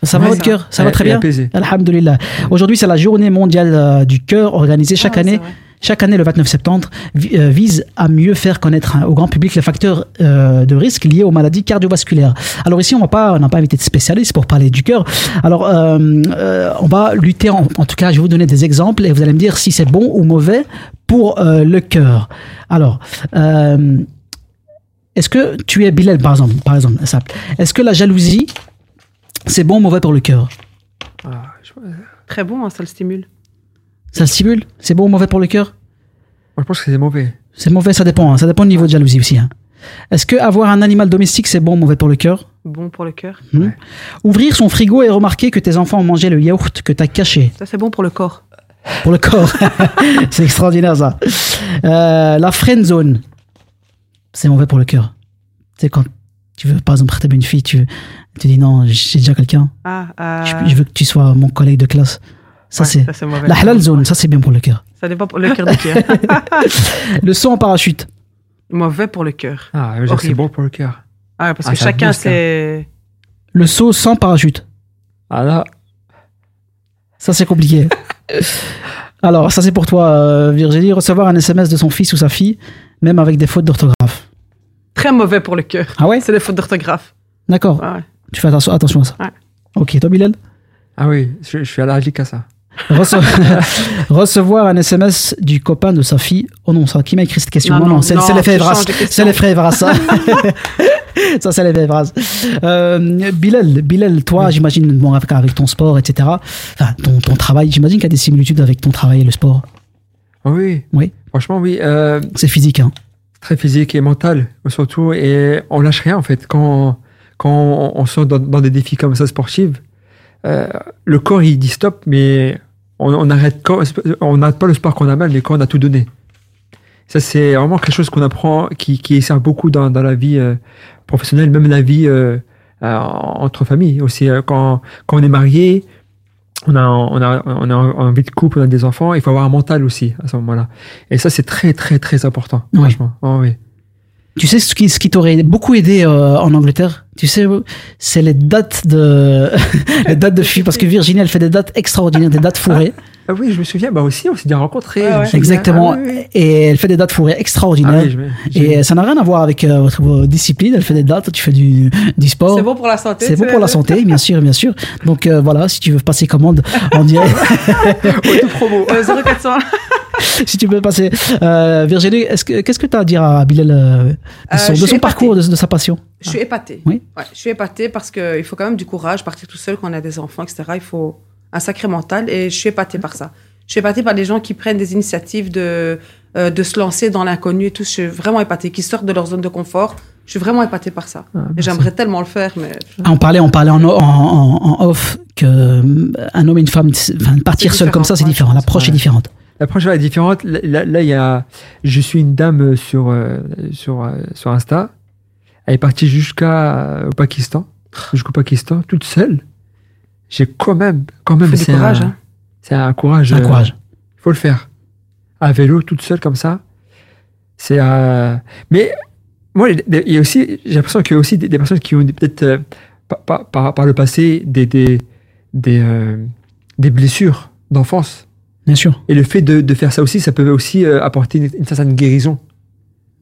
Ça va, Ouais, votre cœur? Ça va. va très bien? Alhamdulillah. Aujourd'hui, c'est la journée mondiale euh, du cœur organisée chaque Ah, année. Chaque année, le 29 septembre, euh, vise à mieux faire connaître hein, au grand public les facteurs euh, de risque liés aux maladies cardiovasculaires. Alors ici, on n'a pas invité de spécialistes pour parler du cœur. Alors, euh, on va lutter. En, tout cas, je vais vous donner des exemples et vous allez me dire si c'est bon ou mauvais pour le cœur. Alors. Est-ce que tu es Bilal, par exemple, par exemple. Est-ce que la jalousie, c'est bon ou mauvais pour le cœur? Ah, Très bon, hein, ça le stimule. Ça le stimule C'est bon ou mauvais pour le cœur? Je pense que c'est mauvais. C'est mauvais, ça dépend. hein. Ça dépend du niveau de jalousie aussi. hein. Est-ce que avoir un animal domestique, c'est bon ou mauvais pour le cœur? Bon pour le cœur. Hmm. Ouvrir son frigo et remarquer que tes enfants ont mangé le yaourt que tu as caché Ça, c'est bon pour le corps. pour le corps. c'est extraordinaire ça. Euh, la friend zone, c'est mauvais pour le cœur. Tu sais, quand tu veux, par exemple, une fille, tu, tu dis non, j'ai déjà quelqu'un. Ah, euh, Je, je veux que tu sois mon collègue de classe. Ça, ouais, c'est. c'est mauvais. La halal zone, ça, c'est bien pour le cœur. Ça dépend pour le cœur de cœur. Le saut en parachute. mauvais pour le cœur. Ah, je veux dire que c'est bon pour le cœur. Ah, parce Ah, que chacun, booste, hein. c'est. Le saut sans parachute. Ah là, Ça, c'est compliqué. Alors, ça, c'est pour toi, euh, Virginie. Recevoir un SMS de son fils ou sa fille, même avec des fautes d'orthographe. Très mauvais pour le cœur. Ah ouais? C'est des fautes d'orthographe. D'accord. Ouais. Tu fais attention, attention à ça. Ouais. Ok, toi, Bilal? Ah oui, je, je suis allergique à ça. Rece- Recevoir un SMS du copain de sa fille. Oh non, ça, qui m'a écrit cette question Non, Non, non, non, c'est les frères. C'est les frères Evras, ça. ça, c'est les frères Evras. Euh, Bilal, Bilal, toi, j'imagine, bon, avec, avec ton sport, etc. Enfin, ton, ton travail, j'imagine qu'il y a des similitudes avec ton travail et le sport. Oui. Oui. Franchement, oui. euh, C'est physique, hein. très physique et mental, surtout. Et on lâche rien, en fait. Quand, quand on, on sort dans, dans des défis comme ça sportifs, euh, le corps, il dit stop, mais on n'arrête on n'arrête pas le sport qu'on a mal, mais quand on a tout donné. Ça, c'est vraiment quelque chose qu'on apprend, qui, qui sert beaucoup dans, dans la vie euh, professionnelle, même la vie euh, euh, entre familles aussi. euh, Quand, quand on est marié, on a, on, a, on a un vie de couple, on a des enfants, il faut avoir un mental aussi à ce moment-là. Et ça, c'est très, très, très important, Oui. franchement. Oh, oui. Tu sais ce qui, ce qui t'aurait beaucoup aidé euh, en Angleterre? Tu sais, c'est les dates de les dates de filles parce que Virginie elle fait des dates extraordinaires, des dates fourrées. Ah oui, je me souviens, bah aussi, on s'est déjà rencontrés. Ouais. Exactement. Ah oui, oui. Et elle fait des dates fourrées extraordinaires. Ah oui, je Et ça n'a rien à voir avec euh, votre discipline. Elle fait des dates, tu fais du, du sport. C'est bon pour la santé. C'est bon pour la santé, bien sûr, bien sûr. Donc euh, voilà, si tu veux passer commande, on dirait. Auto-promo. Euh, 0400. si tu veux passer. Euh, Virginie, est-ce que, qu'est-ce que tu as à dire à Bilal euh, de son, de parcours, de, de sa passion? Je suis épatée. Oui. Ouais, je suis épatée parce qu'il faut quand même du courage, partir tout seul quand on a des enfants, etc. Il faut un sacré mental et je suis épatée par ça. Je suis épatée par les gens qui prennent des initiatives de, euh, de se lancer dans l'inconnu et tout. Je suis vraiment épatée, qui sortent de leur zone de confort. Je suis vraiment épatée par ça. Ah, et j'aimerais tellement le faire, mais Ah, On parlait, on parlait en, en, en- en off que euh, homme et une femme, enfin, partir seul comme ça, c'est différent, L'approche ouais. est différente. L'approche est différente. Là, là- là, il y a, je suis une dame sur, euh, sur, euh, sur Insta. Elle est partie jusqu'à euh, au Pakistan, jusqu'au Pakistan, toute seule. J'ai quand même, quand même, du c'est courage. un, hein. c'est un courage. Un euh, courage. faut le faire. À vélo, toute seule comme ça. C'est euh, mais moi il y a aussi j'ai l'impression qu'il y a aussi des, des personnes qui ont peut-être euh, par, par, par- par le passé des des des, euh, des blessures d'enfance. Bien sûr. Et le fait de, de faire ça aussi, ça peut aussi apporter une, une certaine guérison.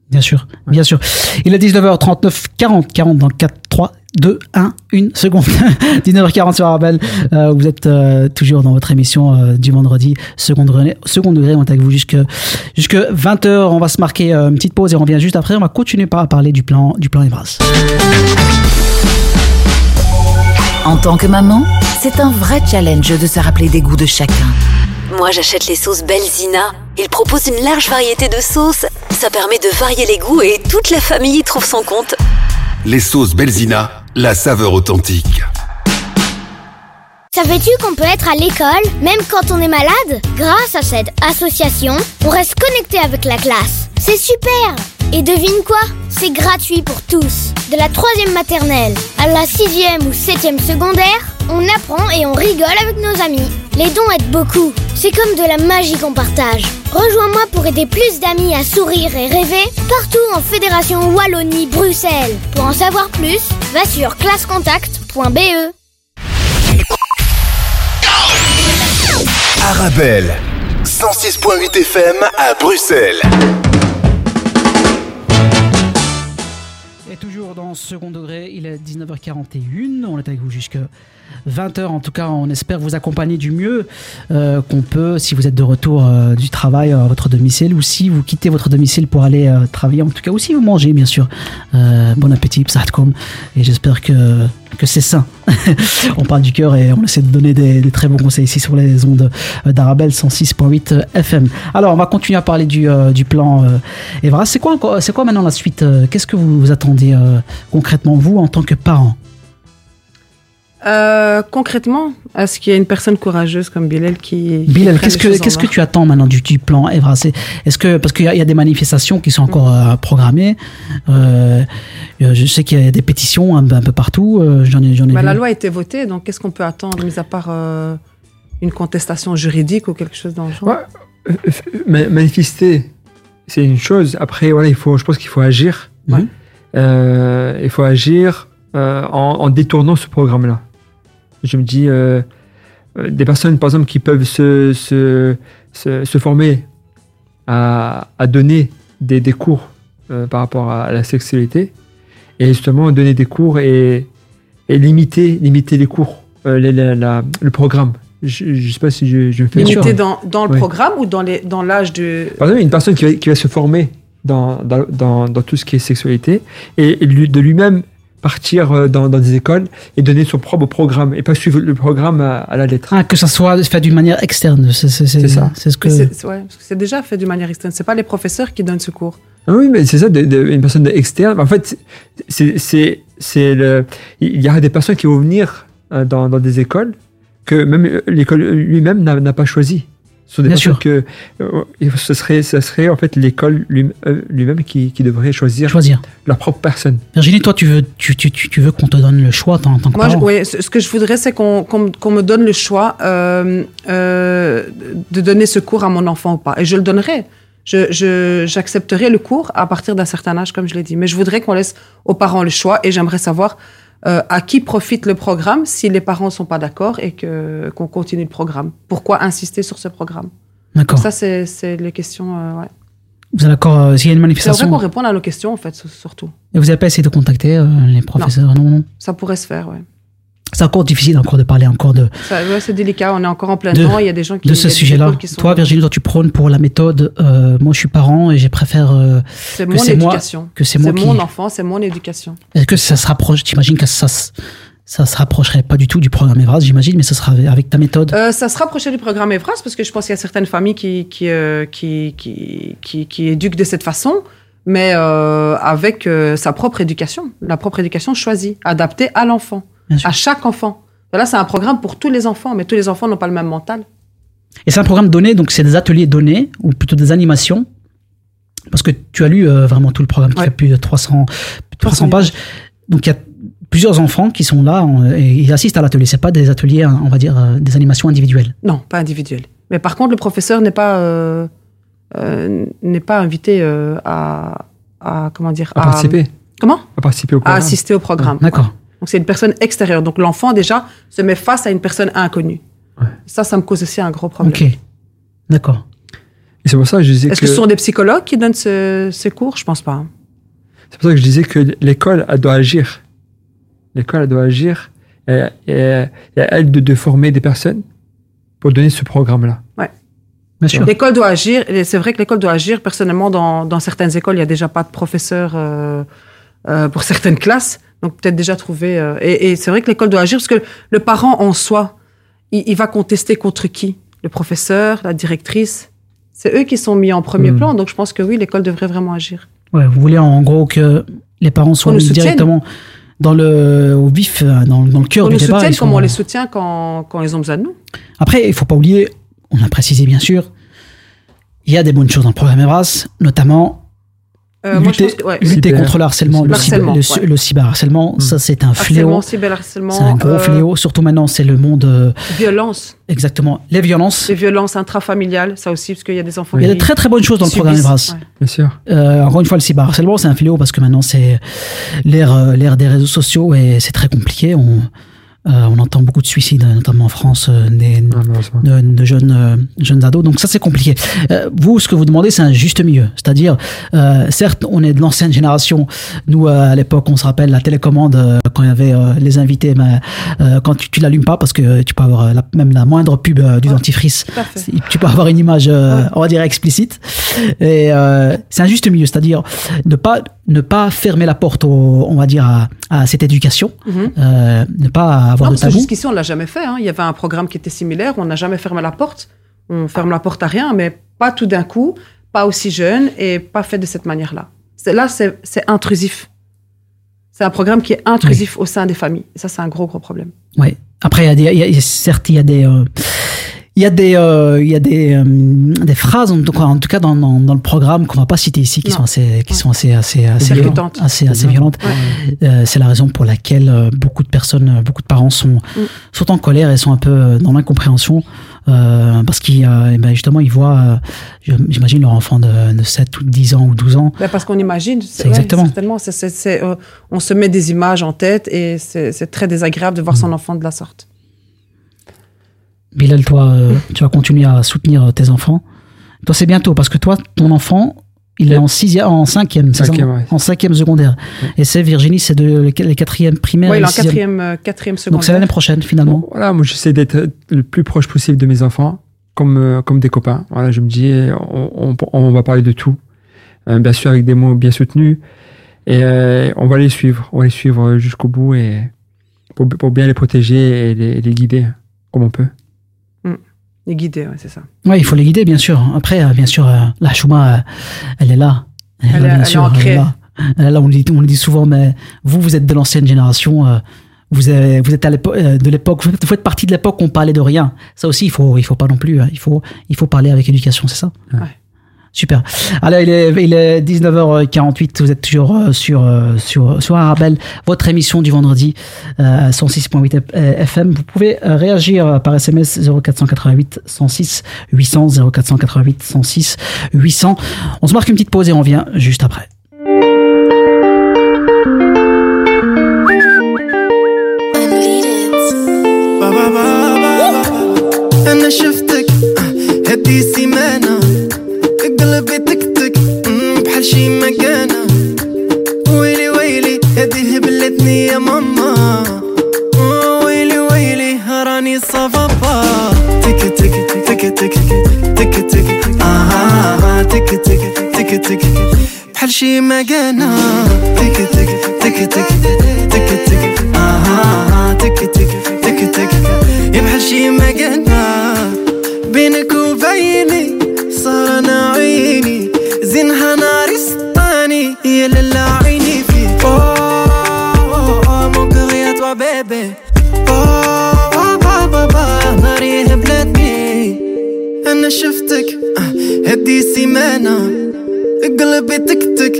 Bien sûr, bien sûr. Il est 19h39, 40, 40 dans 4, 3, 2, 1, 1 seconde. 19h40 sur Arabelle. Euh, vous êtes euh, toujours dans votre émission euh, du vendredi, second degré. Second degré, on est avec vous jusque, jusque 20h. On va se marquer euh, une petite pause et on revient juste après. On va continuer par parler du plan, du plan Evras. En tant que maman, c'est un vrai challenge de se rappeler des goûts de chacun. Moi, j'achète les sauces Belzina. Ils proposent une large variété de sauces. Ça permet de varier les goûts et toute la famille y trouve son compte. Les sauces Belzina, la saveur authentique. Savais-tu qu'on peut être à l'école, même quand on est malade? Grâce à cette association, on reste connecté avec la classe. C'est super Et devine quoi? C'est gratuit pour tous. De la troisième maternelle à la sixième ou septième secondaire, on apprend et on rigole avec nos amis. Les dons aident beaucoup. C'est comme de la magie qu'on partage. Rejoins-moi pour aider plus d'amis à sourire et rêver partout en Fédération Wallonie-Bruxelles. Pour en savoir plus, va sur classecontact.be. Arabelle, 106.8 FM à Bruxelles. Toujours dans second degré, il est 19h41. On est avec vous jusque 20h. En tout cas, on espère vous accompagner du mieux euh, qu'on peut si vous êtes de retour euh, du travail à votre domicile ou si vous quittez votre domicile pour aller euh, travailler. En tout cas, ou si vous mangez, bien sûr. Euh, bon appétit, psahatkom. Et j'espère que, que c'est sain. on parle du cœur et on essaie de donner des, très bons conseils ici sur les ondes euh, d'Arabelle 106.8 FM. Alors, on va continuer à parler du, euh, du plan euh, Evra. C'est quoi, quoi maintenant la suite euh, Qu'est-ce que vous, attendez euh, concrètement, vous, en tant que parent? Euh, concrètement, est-ce qu'il y a une personne courageuse comme Bilal qui. Bilal, qu'est-ce que, qu'est-ce tu attends maintenant du, du plan Evra? C'est- Est-ce que, parce qu'il y, a- il y a des manifestations qui sont encore euh, programmées. euh, je sais qu'il y a des pétitions un, un peu partout. euh, j'en ai, j'en ai Bah, la loi a été votée, donc qu'est-ce qu'on peut attendre, mis à part euh, une contestation juridique ou quelque chose dans le genre? Ouais, manifester, c'est une chose. Après, voilà, il faut, je pense qu'il faut agir. Ouais. Euh, il faut agir euh, en, en détournant ce programme-là. Je me dis, euh, euh, des personnes, par exemple, qui peuvent se, se, se, se former à, à donner des, des cours euh, par rapport à la sexualité, et justement donner des cours et, et limiter, limiter les cours, euh, la- la- la- le programme. Je ne sais pas si je, je me fais comprendre. dans, dans le programme ou dans les- dans l'âge de. Par exemple, une personne qui va, qui va se former dans, dans, dans, dans tout ce qui est sexualité et, et lui- de lui-même partir euh, dans, dans des écoles et donner son propre programme et pas suivre le programme à, à la lettre. Ah, que ça soit fait d'une manière externe. C'est, ça. C'est ce que. C'est- ouais, déjà fait d'une manière externe. C'est pas les professeurs qui donnent ce cours. Ah oui, mais c'est ça, de- de- une personne externe. En fait, c'est, le, il y a des personnes qui vont venir euh, dans, dans des écoles que même euh, l'école lui-même n'a, n'a pas choisi. Ce sont des Bien personnes sûr. que euh, ce serait, ce serait en fait l'école lui, euh, lui-même qui, qui devrait choisir, Choisir. leur propre personne. Virginie, toi, tu veux, tu, tu, tu, tu veux qu'on te donne le choix en, en tant que Moi, je- parent ce ce que je voudrais, c'est qu'on qu'on me- qu'on me donne le choix euh, euh, de donner ce cours à mon enfant ou pas. Et je le donnerai. Je- je- J'accepterai le cours à partir d'un certain âge, comme je l'ai dit. Mais je voudrais qu'on laisse aux parents le choix et j'aimerais savoir euh, à qui profite le programme si les parents ne sont pas d'accord et que- qu'on continue le programme? Pourquoi insister sur ce programme? D'accord. Ça, c'est c'est les questions. euh, ouais. Vous êtes d'accord euh, S'il y a une C'est vrai manifestation? qu'on réponde à nos questions, en fait, sur- surtout. Et vous n'avez pas essayé de contacter euh, les professeurs? Non. non. Ça pourrait se faire, ouais. C'est encore difficile encore de parler encore de, ouais, c'est délicat, on est encore en plein de, temps. Il y a des gens qui. de ce sujet-là. sont- Toi, Virginie, toi, tu prônes pour la méthode. euh, moi, je suis parent et je préfère euh, C'est mon moi, éducation. que c'est moi qui. mon enfant, c'est mon éducation. Est-ce que ça se rapproche? T'imagines que ça, se- ça se rapprocherait pas du tout du programme Evras, j'imagine, mais ça sera avec- ta méthode? Euh, ça se rapprochait du programme Evras parce que je pense qu'il y a certaines familles qui, qui, euh, qui, qui, qui, qui éduquent de cette façon, mais euh, avec sa propre éducation, la propre éducation choisie, adaptée à l'enfant, à chaque enfant. Là, c'est un programme pour tous les enfants, mais tous les enfants n'ont pas le même mental. Et c'est un programme donné, donc c'est des ateliers donnés, ou plutôt des animations. Parce que tu as lu euh, vraiment tout le programme qui fait plus de 300, 300 pages. Donc il y a plusieurs enfants qui sont là en- et ils assistent à l'atelier. C'est pas des ateliers, hein, on va dire, euh, des animations individuelles. Non, pas individuel. Mais par contre, le professeur n'est pas, euh, euh, n'est pas invité euh, à, à comment dire À participer. Comment? À participer au À programme. assister au programme. D'accord. ouais. Donc c'est une personne extérieure. Donc l'enfant déjà se met face à une personne inconnue. Ça, ça me cause aussi un gros problème. Ok. D'accord. Et c'est pour ça que je disais Est-ce que... ce sont des psychologues qui donnent ce- ces cours? Je pense pas. hein. C'est pour ça que je disais que l'école, elle doit agir. L'école, elle doit agir. Et, et- elle de, de former des personnes pour donner ce programme-là. Ouais. Bien sûr. L'école doit agir. C'est vrai que l'école doit agir. Personnellement, dans, dans certaines écoles, il n'y a déjà pas de professeur euh, euh, pour certaines classes. Donc peut-être déjà trouver. euh, et et c'est vrai que l'école doit agir parce que le parent en soi, il, il va contester contre qui? Le professeur, la directrice? C'est eux qui sont mis en premier Mm. plan. Donc je pense que oui, l'école devrait vraiment agir. Ouais, vous voulez en gros que les parents soient mis directement dans le, au vif, euh, dans, dans le cœur On du débat. soutient ils comme sont- on les soutient quand, quand ils ont besoin de nous. Après, il faut pas oublier, on a précisé bien sûr, il y a des bonnes choses dans le programme Evras, notamment Euh, moi, je lutter, pense que, ouais. lutter Cyber. contre le harcèlement, le, Harcèlement, cyber, le, ouais. le cyberharcèlement. Ça, c'est un fléau. Harcèlement, cyberharcèlement. C'est un gros euh, fléau. Surtout maintenant, c'est le monde. euh, Violence. exactement. Les violences. Les violences intrafamiliales, ça aussi, parce qu'il y a des enfants Il y a qui de très très bonnes choses dans le programme Evras. ouais. Bien sûr. Euh, encore une fois, le cyberharcèlement, c'est un fléau parce que maintenant, c'est l'ère l'ère des réseaux sociaux et c'est très compliqué. On, euh, on entend beaucoup de suicides, notamment en France, euh, des, Ah, de, de jeunes, euh, jeunes ados. Donc ça, c'est compliqué. Euh, vous, ce que vous demandez, c'est un juste milieu. C'est-à-dire, euh, certes, on est de l'ancienne génération. Nous, euh, à l'époque, on se rappelle la télécommande, euh, quand il y avait euh, les invités, mais, euh, quand tu, tu l'allumes pas, parce que tu peux avoir euh, la- même la moindre pub euh, du dentifrice, tu peux avoir une image, euh, on va dire, explicite. Et euh, c'est un juste milieu. C'est-à-dire, ne pas, ne pas fermer la porte, au, on va dire, à, à cette éducation. Mhm. Euh, ne pas avoir Non, de tabou. jusqu'ici, on l'a jamais fait. hein. Il y avait un programme qui était similaire. On n'a jamais fermé la porte. On ferme la porte à rien, mais pas tout d'un coup, pas aussi jeune et pas fait de cette manière-là. Là, c'est intrusif. C'est un programme qui est intrusif au sein des familles. Et ça, c'est un gros, gros problème. Ouais. Après, il y a des, il y a- certes, il y a des, euh, il y a des, euh, il y a des, euh, des phrases, en tout cas, en tout cas dans, dans, dans le programme qu'on va pas citer ici, qui Non. sont assez, qui sont assez, assez, assez violentes, assez, assez violentes. Euh, c'est la raison pour laquelle euh, beaucoup de personnes, euh, beaucoup de parents sont, Mm. sont en colère et sont un peu dans l'incompréhension. Euh, parce qu'ils, euh, eh ben, justement, ils voient, j'imagine, leur enfant de, de 7 ou 10 ans ou 12 ans. Ben, parce qu'on imagine. C'est exactement. Certainement. C'est- c'est- c'est, on se met des images en tête et c'est c'est très désagréable de voir Mm. son enfant de la sorte. Bilal, toi, euh, tu vas continuer à soutenir euh, tes enfants. Toi, c'est bientôt, parce que toi, ton enfant, il est en sixième, en cinquième, Cinquième, ouais. en cinquième secondaire. Et c'est Virginie, c'est de les quatrièmes primaires. Oui, et il est en quatrième, euh, quatrième secondaire. Donc c'est l'année prochaine, finalement. Bon, voilà, moi j'essaie d'être le plus proche possible de mes enfants, comme, euh, comme des copains. Voilà, je me dis, on, on, on va parler de tout. Euh, bien sûr, avec des mots bien soutenus. Et euh, on va les suivre. On va les suivre jusqu'au bout et pour, pour bien les protéger et les, les guider comme on peut. Les guider, ouais, c'est ça. Oui, il faut les guider, bien sûr. Après, euh, bien sûr, euh, la Chouma, euh, elle est là. Elle est- bien elle sûr. Elle est là. Elle est là, on, le dit, on dit souvent, mais vous, vous êtes de l'ancienne génération. vous, avez- vous êtes à l'époque, de l'époque, vous faites- vous faites partie de l'époque où on parlait de rien. Ça aussi, il faut, il faut pas non plus. hein. Il faut, il faut parler avec éducation, c'est ça? Ouais. Super. Alors, il est, il est 19h48. Vous êtes toujours euh, sur, euh, sur, sur Arabelle, votre émission du vendredi, euh, 106.8 FM. Vous pouvez euh, réagir euh, par SMS 0488 106 800 0488 106 800. On se marque une petite pause et on revient juste après. بابا بابا انا شفتك هدي سيمانة قلبي تكتك مم، بحال شي مكانة. ويلي ويلي هدي هبلتني يا ماما. ويلي ويلي راني صفافا تك تك تك تك تك تك آه تك تك تك تك. بحال شي مكانة. تك تك تك تك تك تك آه تك تك تك تك. يا بحال شي مكانة. عندي سيمانة. قلبي تكتك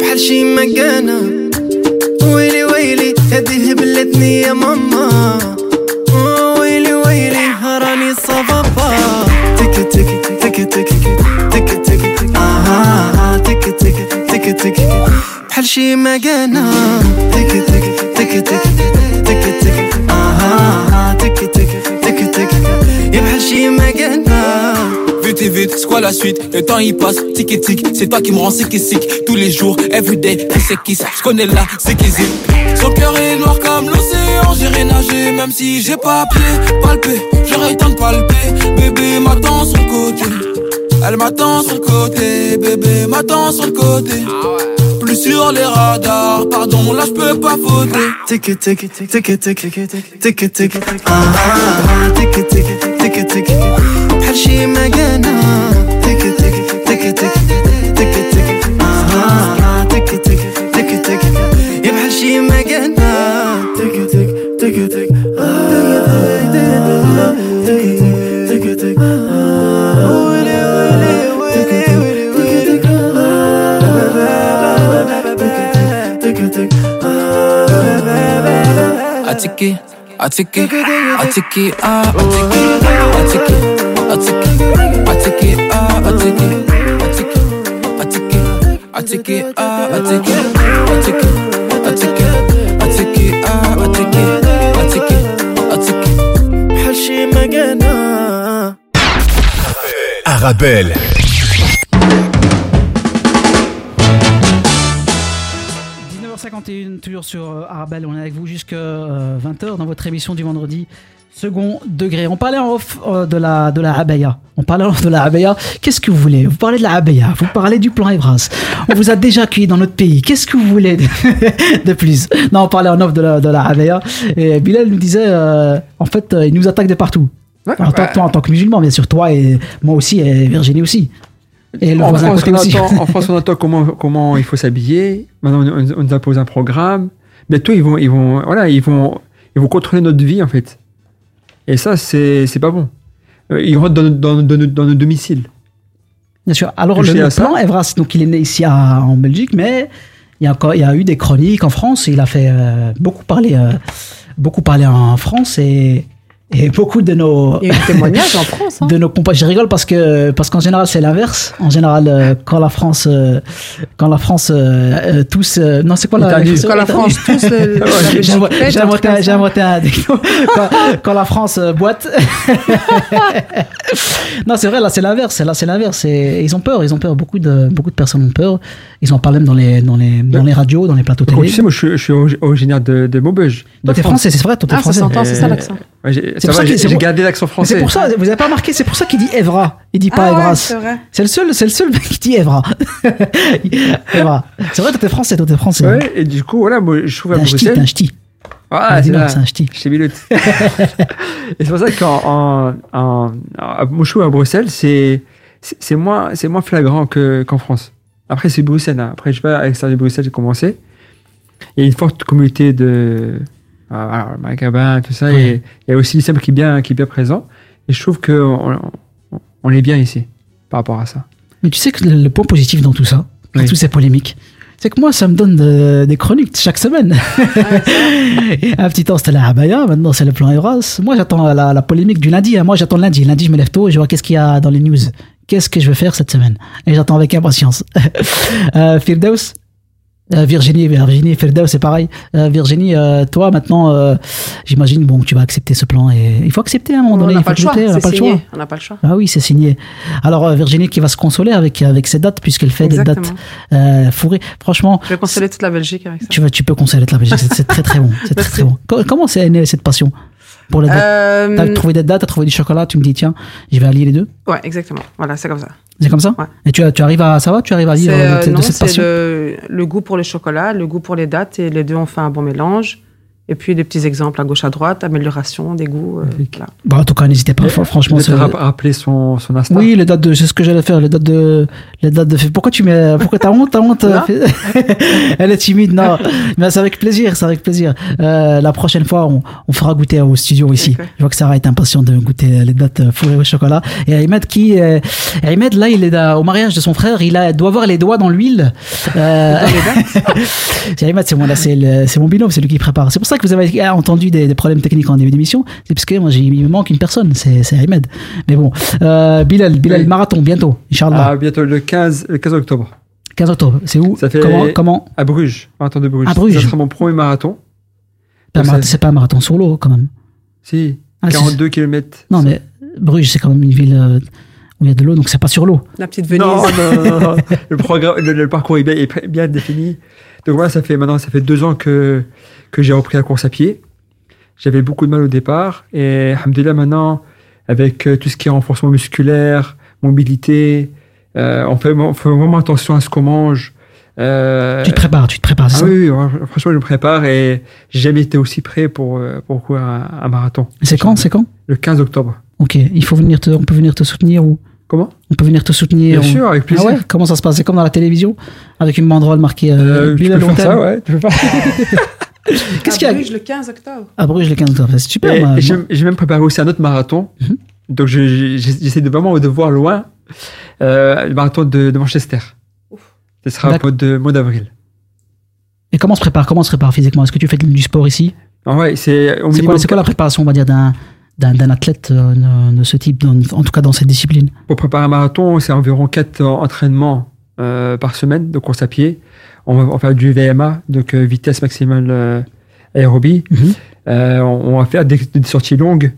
بحال شي مكانة. ويلي ويلي هذه بلاتني يا ماما. ويلي ويلي راني صبابا تك تك تك تك تك تك آها تك تك تك تك. بحال شي مكانة. تك تك تك تك تك تك آها تك vite, c'est quoi la suite? Le temps il passe, tic et c'est toi qui me rends sick et sick. Tous les jours, everyday, qui c'est. Qui Je connais la zéké Son cœur est noir comme l'océan, j'irai nager Même si j'ai pas pied, palpé, j'aurais temps de palper. Bébé m'attend sur le côté. Elle m'attend sur le côté, bébé m'attend sur le côté. Plus sur les radars. Pardon, là je peux pas voter. Tic tic tic tic tic tic tic ah, ah, ah. tic. Tic tic tic tic tic. her şeyime gene Tiki tiki tiki tiki tiki tiki Aha tiki tiki tiki tiki Yap her şeyime gene Tiki tiki tiki tiki Atiki, atiki, atiki, atiki, atiki, atiki. ويلي ويلي تك تك تك تك I take it, I take it, I take it, ah, I take it, I take it, I take it, I take it, ah, I take it, I take it, I take it, I take it, ah, I take it, I take it, I take it, I take it, ah, I take it, I take it, I take it. بحال شي مكانة Arabelle. toujours sur euh, Arabelle, on est avec vous jusqu'à 20h dans votre émission du vendredi. Second degré. On parlait en off euh, de la de la abaya. On parlait en off de la abaya. Qu'est-ce que vous voulez? Vous parlez de la abaya. Vous parlez du plan Evras. On vous a déjà accueilli dans notre pays. Qu'est-ce que vous voulez de, de plus? Non, on parlait en off de la de la abaya. Et Bilal nous disait, euh, en fait, euh, il nous attaque de partout. en tant que toi, en tant que musulman, bien sûr, toi et moi aussi et Virginie aussi. Et le en, France, on attend, en France, on attend comment, comment il faut s'habiller. Maintenant, on, on nous impose un programme. Bientôt, ils vont, ils vont, voilà, ils vont, ils vont contrôler notre vie, en fait. Et ça, c'est, pas bon. Euh, Ils rentrent dans, dans, dans, dans nos domiciles. Bien sûr. Alors, le, le plan Evras, donc il est né ici à- en Belgique, mais il y, a il y a eu des chroniques en France. Il a fait euh, beaucoup parler, euh, beaucoup parler en France et, et beaucoup de nos. Il y a eu des témoignages en France. hein. De nos. Je rigole parce que parce qu'en général c'est l'inverse. En général, euh, quand la France, euh, quand la France, euh, tous, euh, non c'est quoi la. Quand la France tous, J'ai inventé- un quand, la France boite. non, c'est vrai, là c'est l'inverse. Là c'est l'inverse. Ils ont peur. Ils ont peur. Beaucoup de beaucoup de personnes ont peur. Ils en parlent même dans les dans les dans les radios, dans les plateaux télé. tu sais, moi, je, suis- je suis ori- originaire de, de Maubeuge. Toi, t'es français, c'est vrai, toi, t'es Ah, ça français. s'entend, c'est ça Euh, l'accent. ouais, j'ai- C'est ça pour va, ça j'ai gardé l'accent français. C'est pour ça, vous avez pas remarqué, c'est pour ça qu'il dit Evra. Il dit pas Ah ouais, Evras. c'est vrai. C'est le seul, c'est le seul mec qui dit Evra. Evra. C'est vrai, toi t'es français, toi t'es français. Ouais, et du coup, voilà, moi, je trouve à T'es un ch'ti, Bruxelles. un ch'ti. Ah, Dis-moi c'est un ch'ti. Chez Bilout. et c'est pour ça qu'en en, en, à Bruxelles, c'est c'est c'est moins, c'est moins flagrant que- qu'en France. Après, c'est Bruxelles. hein. Après, je sais pas, à l'extérieur de Bruxelles, j'ai commencé. Il y a une forte communauté de euh, voilà, maghrébins, tout ça. Et il y a aussi l'islam qui est bien, qui est bien présent. Et je trouve qu'on on, est bien ici par rapport à ça. Mais tu sais que le, le point positif dans tout ça, dans Oui. toutes ces polémiques, c'est que moi, ça me donne de- des chroniques chaque semaine. un petit temps, c'était la Abaya, maintenant, c'est le plan Evras. Moi, j'attends la, la polémique du lundi. hein. Moi, j'attends le lundi. Lundi, je me lève tôt et je vois qu'est-ce qu'il y a dans les news. Qu'est-ce que je vais faire cette semaine? Et j'attends avec impatience. euh, Firdaus euh, Virginie, Virginie, Firdaus, c'est pareil. Euh, Virginie, euh, toi maintenant, j'imagine bon, tu vas accepter ce plan et il faut accepter à un moment On donné. on n'a pas le choix. On n'a pas le choix. Ah oui, c'est signé. Alors Virginie qui va se consoler avec avec ces dates puisqu'elle fait des dates euh, fourrées. Franchement, Je vais consoler toute la Belgique avec ça. tu vas tu peux consoler la Belgique. C'est très très bon. C'est très très bon. Co- Comment c'est né cette passion? Pour les dates Euh, T'as trouvé des dates, t'as trouvé du chocolat, tu me dis tiens, je vais allier les deux. Ouais, exactement. Voilà, c'est comme ça. C'est comme ça Ouais. Et tu, tu arrives à ça va Tu arrives à C'est, lire euh, de, cette passion le, le goût pour le chocolat, le goût pour les dates, et les deux ont fait un bon mélange. Et puis des petits exemples à gauche à droite, amélioration des goûts. euh, voilà. Bon, en tout cas, n'hésitez pas. fr- Franchement, rap- rappeler son, son Insta. Oui, les dates de, c'est ce que j'allais faire, les dates de, les dates de, pourquoi tu mets, pourquoi t'as honte, t'as honte, Non. elle est timide, non, mais c'est avec plaisir, c'est avec plaisir. Euh, la prochaine fois, on, on fera goûter au studio ici. Je vois que Sarah est impatiente de goûter les dates fourrées au chocolat. Et Ahmed qui, euh, Ahmed, là, il est au mariage de son frère, il a, doit avoir les doigts dans l'huile. Euh, c'est Ahmed, c'est mon, là, c'est le- c'est mon binôme, c'est lui qui prépare. C'est pour ça que vous avez entendu des, des problèmes techniques en début d'émission. C'est parce que moi, j'ai, il me manque une personne, c'est, c'est Ahmed. Mais bon, euh, Bilal, Bilal, Oui. marathon, bientôt, Inch'Allah. Ah, bientôt le 15, le 15 octobre. 15 octobre. C'est où? Ça fait Comment, comment? À Bruges, marathon de Bruges. À Bruges. Ça sera mon premier marathon. C'est pas un marathon- C'est pas un marathon sur l'eau, quand même. Si, Ah, 42 km. Non, mais Bruges, c'est quand même une ville euh, où il y a de l'eau, donc c'est pas sur l'eau. La petite Venise. Non, non, non, non. le, programme, le, le parcours est bien, est bien défini. Donc voilà, ça fait maintenant, ça fait deux ans que, que j'ai repris la course à pied. J'avais beaucoup de mal au départ et alhamdoulilah maintenant, avec euh, tout ce qui est renforcement musculaire, mobilité, euh, on, fait, on fait vraiment attention à ce qu'on mange. Euh, Tu te prépares, tu te prépares, c'est ah ça oui, oui, franchement, je me prépare et j'ai jamais été aussi prêt pour, pour courir un, un marathon. C'est quand C'est quand? Le 15 octobre. Ok, il faut venir te, on peut venir te soutenir ou? Comment? On peut venir te soutenir. Bien sûr, avec plaisir. Ah ouais? Comment ça se passe? C'est comme dans la télévision Avec une banderole marquée euh, Euh, tu peux faire ça, ouais. Tu peux faire. Qu'est-ce À qu'il y a Bruges, le 15 octobre. À Bruges le 15 octobre, c'est super. Moi- j'ai moi- j'ai même préparé aussi un autre marathon. Mhm. Donc je- je- j'essaie de vraiment de voir loin euh, le marathon de, de Manchester. Ce sera au mois de- mois d'avril. Et comment on se prépare? Comment on se prépare physiquement? Est-ce que tu fais du sport ici? Ah ouais, c'est au C'est quoi, minimum c'est quoi la préparation, on va dire, d'un d'un d'un athlète euh, de, de ce type, dans- en tout cas dans cette discipline? Pour préparer un marathon, c'est environ 4 entraînements euh, par semaine de course à pied. On va, on va faire du VMA, donc euh, vitesse maximale euh, aérobie. Mhm. Euh, on, on va faire des, des sorties longues.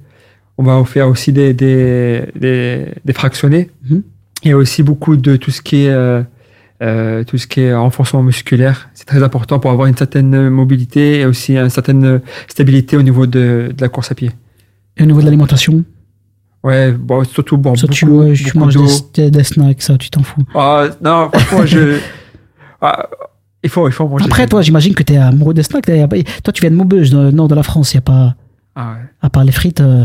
On va faire aussi des, des, des, des fractionnés. Il y a aussi beaucoup de tout ce qui est, euh, euh, tout ce qui est renforcement musculaire. C'est très important pour avoir une certaine mobilité et aussi une certaine stabilité au niveau de, de la course à pied. Et au niveau de l'alimentation? Ouais, bon, surtout bon, Ça, beaucoup, tu, ouais, tu beaucoup manges des snacks, ça, tu t'en fous. Ah, non, franchement, je. Ah, il faut, il faut manger. Après, toi, j'imagine que tu es amoureux des snacks. Toi, tu viens de Maubeuge, dans le nord de la France. Il y a pas, Ah ouais. à part les frites, euh,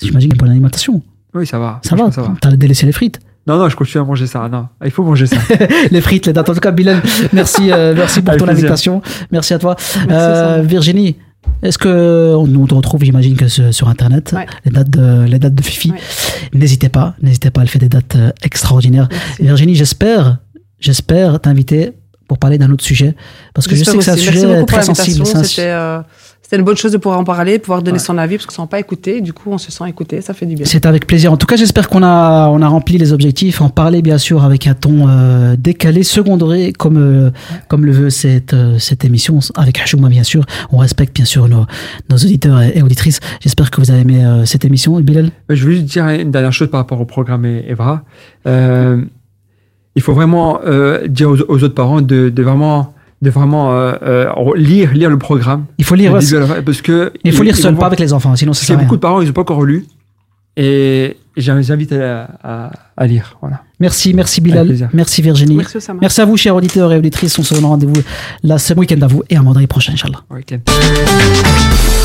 j'imagine qu'il y a une bonne alimentation. Oui, ça va. Ça va, ça va. t'as délaissé les frites. Non, non, je continue à manger ça. Non, il faut manger ça. les frites, les dates. En tout cas, Bilal, merci, euh, merci pour Avec ton plaisir. invitation. Merci à toi. Merci, Euh. Virginie, est-ce que on nous retrouve, j'imagine que sur, Internet, Ouais. les dates de, les dates de Fifi? Ouais. N'hésitez pas, n'hésitez pas, elle fait des dates extraordinaires. Merci. Virginie, j'espère, j'espère t'inviter pour parler d'un autre sujet, parce que je sais J'espère que c'est un aussi. sujet très sensible. C'était euh, c'était une bonne chose de pouvoir en parler, pouvoir donner Ouais. son avis, parce qu'on ne se sent pas écouté. Du coup, on se sent écouté, ça fait du bien. C'est avec plaisir. En tout cas, j'espère qu'on a, on a rempli les objectifs. En parler, bien sûr, avec un ton euh, décalé, secondé, comme, euh, comme le veut cette, euh, cette émission, avec Hachouma, bien sûr. On respecte, bien sûr, nos, nos auditeurs et, et auditrices. J'espère que vous avez aimé euh, cette émission. Bilal? Mais Je veux juste dire une dernière chose par rapport au programme Evra. Euh, il faut vraiment euh, dire aux, aux autres parents de, de vraiment, de vraiment euh, euh, lire, lire le programme. Il faut lire, la parce que il faut lire seul, pas avec les enfants, sinon ça Parce qu'il y a rien. beaucoup de parents, ils n'ont pas encore lu. Et j'invite à, à, à lire. Voilà. Merci, merci Bilal. Merci Virginie. Merci, à vous, chers auditeurs et auditrices. On se donne rendez-vous là ce week-end à vous et à vendredi prochain, Inch'Allah.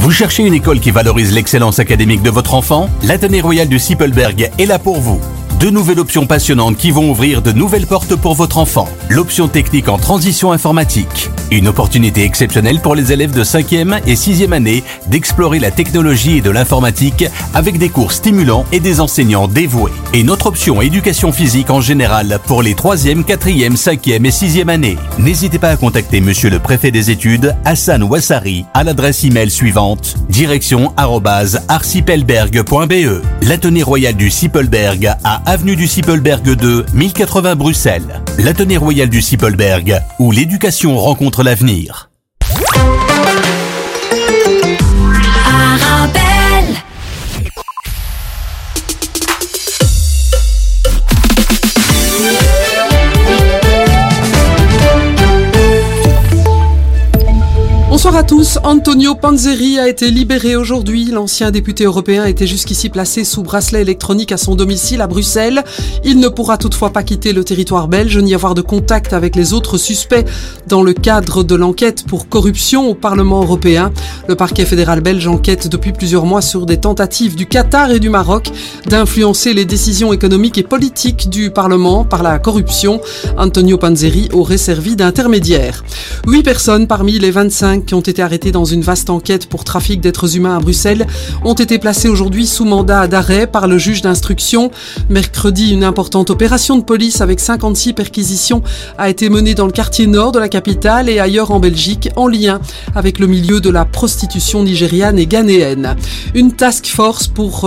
Vous cherchez une école qui valorise l'excellence académique de votre enfant? L'Athénée Royal du Sippelberg est là pour vous. Deux nouvelles options passionnantes qui vont ouvrir de nouvelles portes pour votre enfant. L'option technique en transition informatique. Une opportunité exceptionnelle pour les élèves de 5e et 6e année d'explorer la technologie et de l'informatique avec des cours stimulants et des enseignants dévoués. Et notre option éducation physique en général pour les 3e, 4e, 5e et 6e années. N'hésitez pas à contacter monsieur le préfet des études, Hassan Ouassari, à l'adresse email suivante, direction. L'Athénée Royal du Sippelberg à avenue du Sippelberg 2, 1080 Bruxelles. L'Athénée Royal du Sippelberg, où l'éducation rencontre l'avenir. Bonsoir à tous. Antonio Panzeri a été libéré aujourd'hui. L'ancien député européen était jusqu'ici placé sous bracelet électronique à son domicile à Bruxelles. Il ne pourra toutefois pas quitter le territoire belge ni avoir de contact avec les autres suspects dans le cadre de l'enquête pour corruption au Parlement européen. Le parquet fédéral belge enquête depuis plusieurs mois sur des tentatives du Qatar et du Maroc d'influencer les décisions économiques et politiques du Parlement par la corruption. Antonio Panzeri aurait servi d'intermédiaire. Huit personnes parmi les 25 qui ont été arrêtées dans une vaste enquête pour trafic d'êtres humains à Bruxelles ont été placées aujourd'hui sous mandat d'arrêt par le juge d'instruction. Mercredi, une importante opération de police avec 56 perquisitions a été menée dans le quartier nord de la capitale et ailleurs en Belgique en lien avec le milieu de la prostitution nigériane et ghanéenne. Une task force pour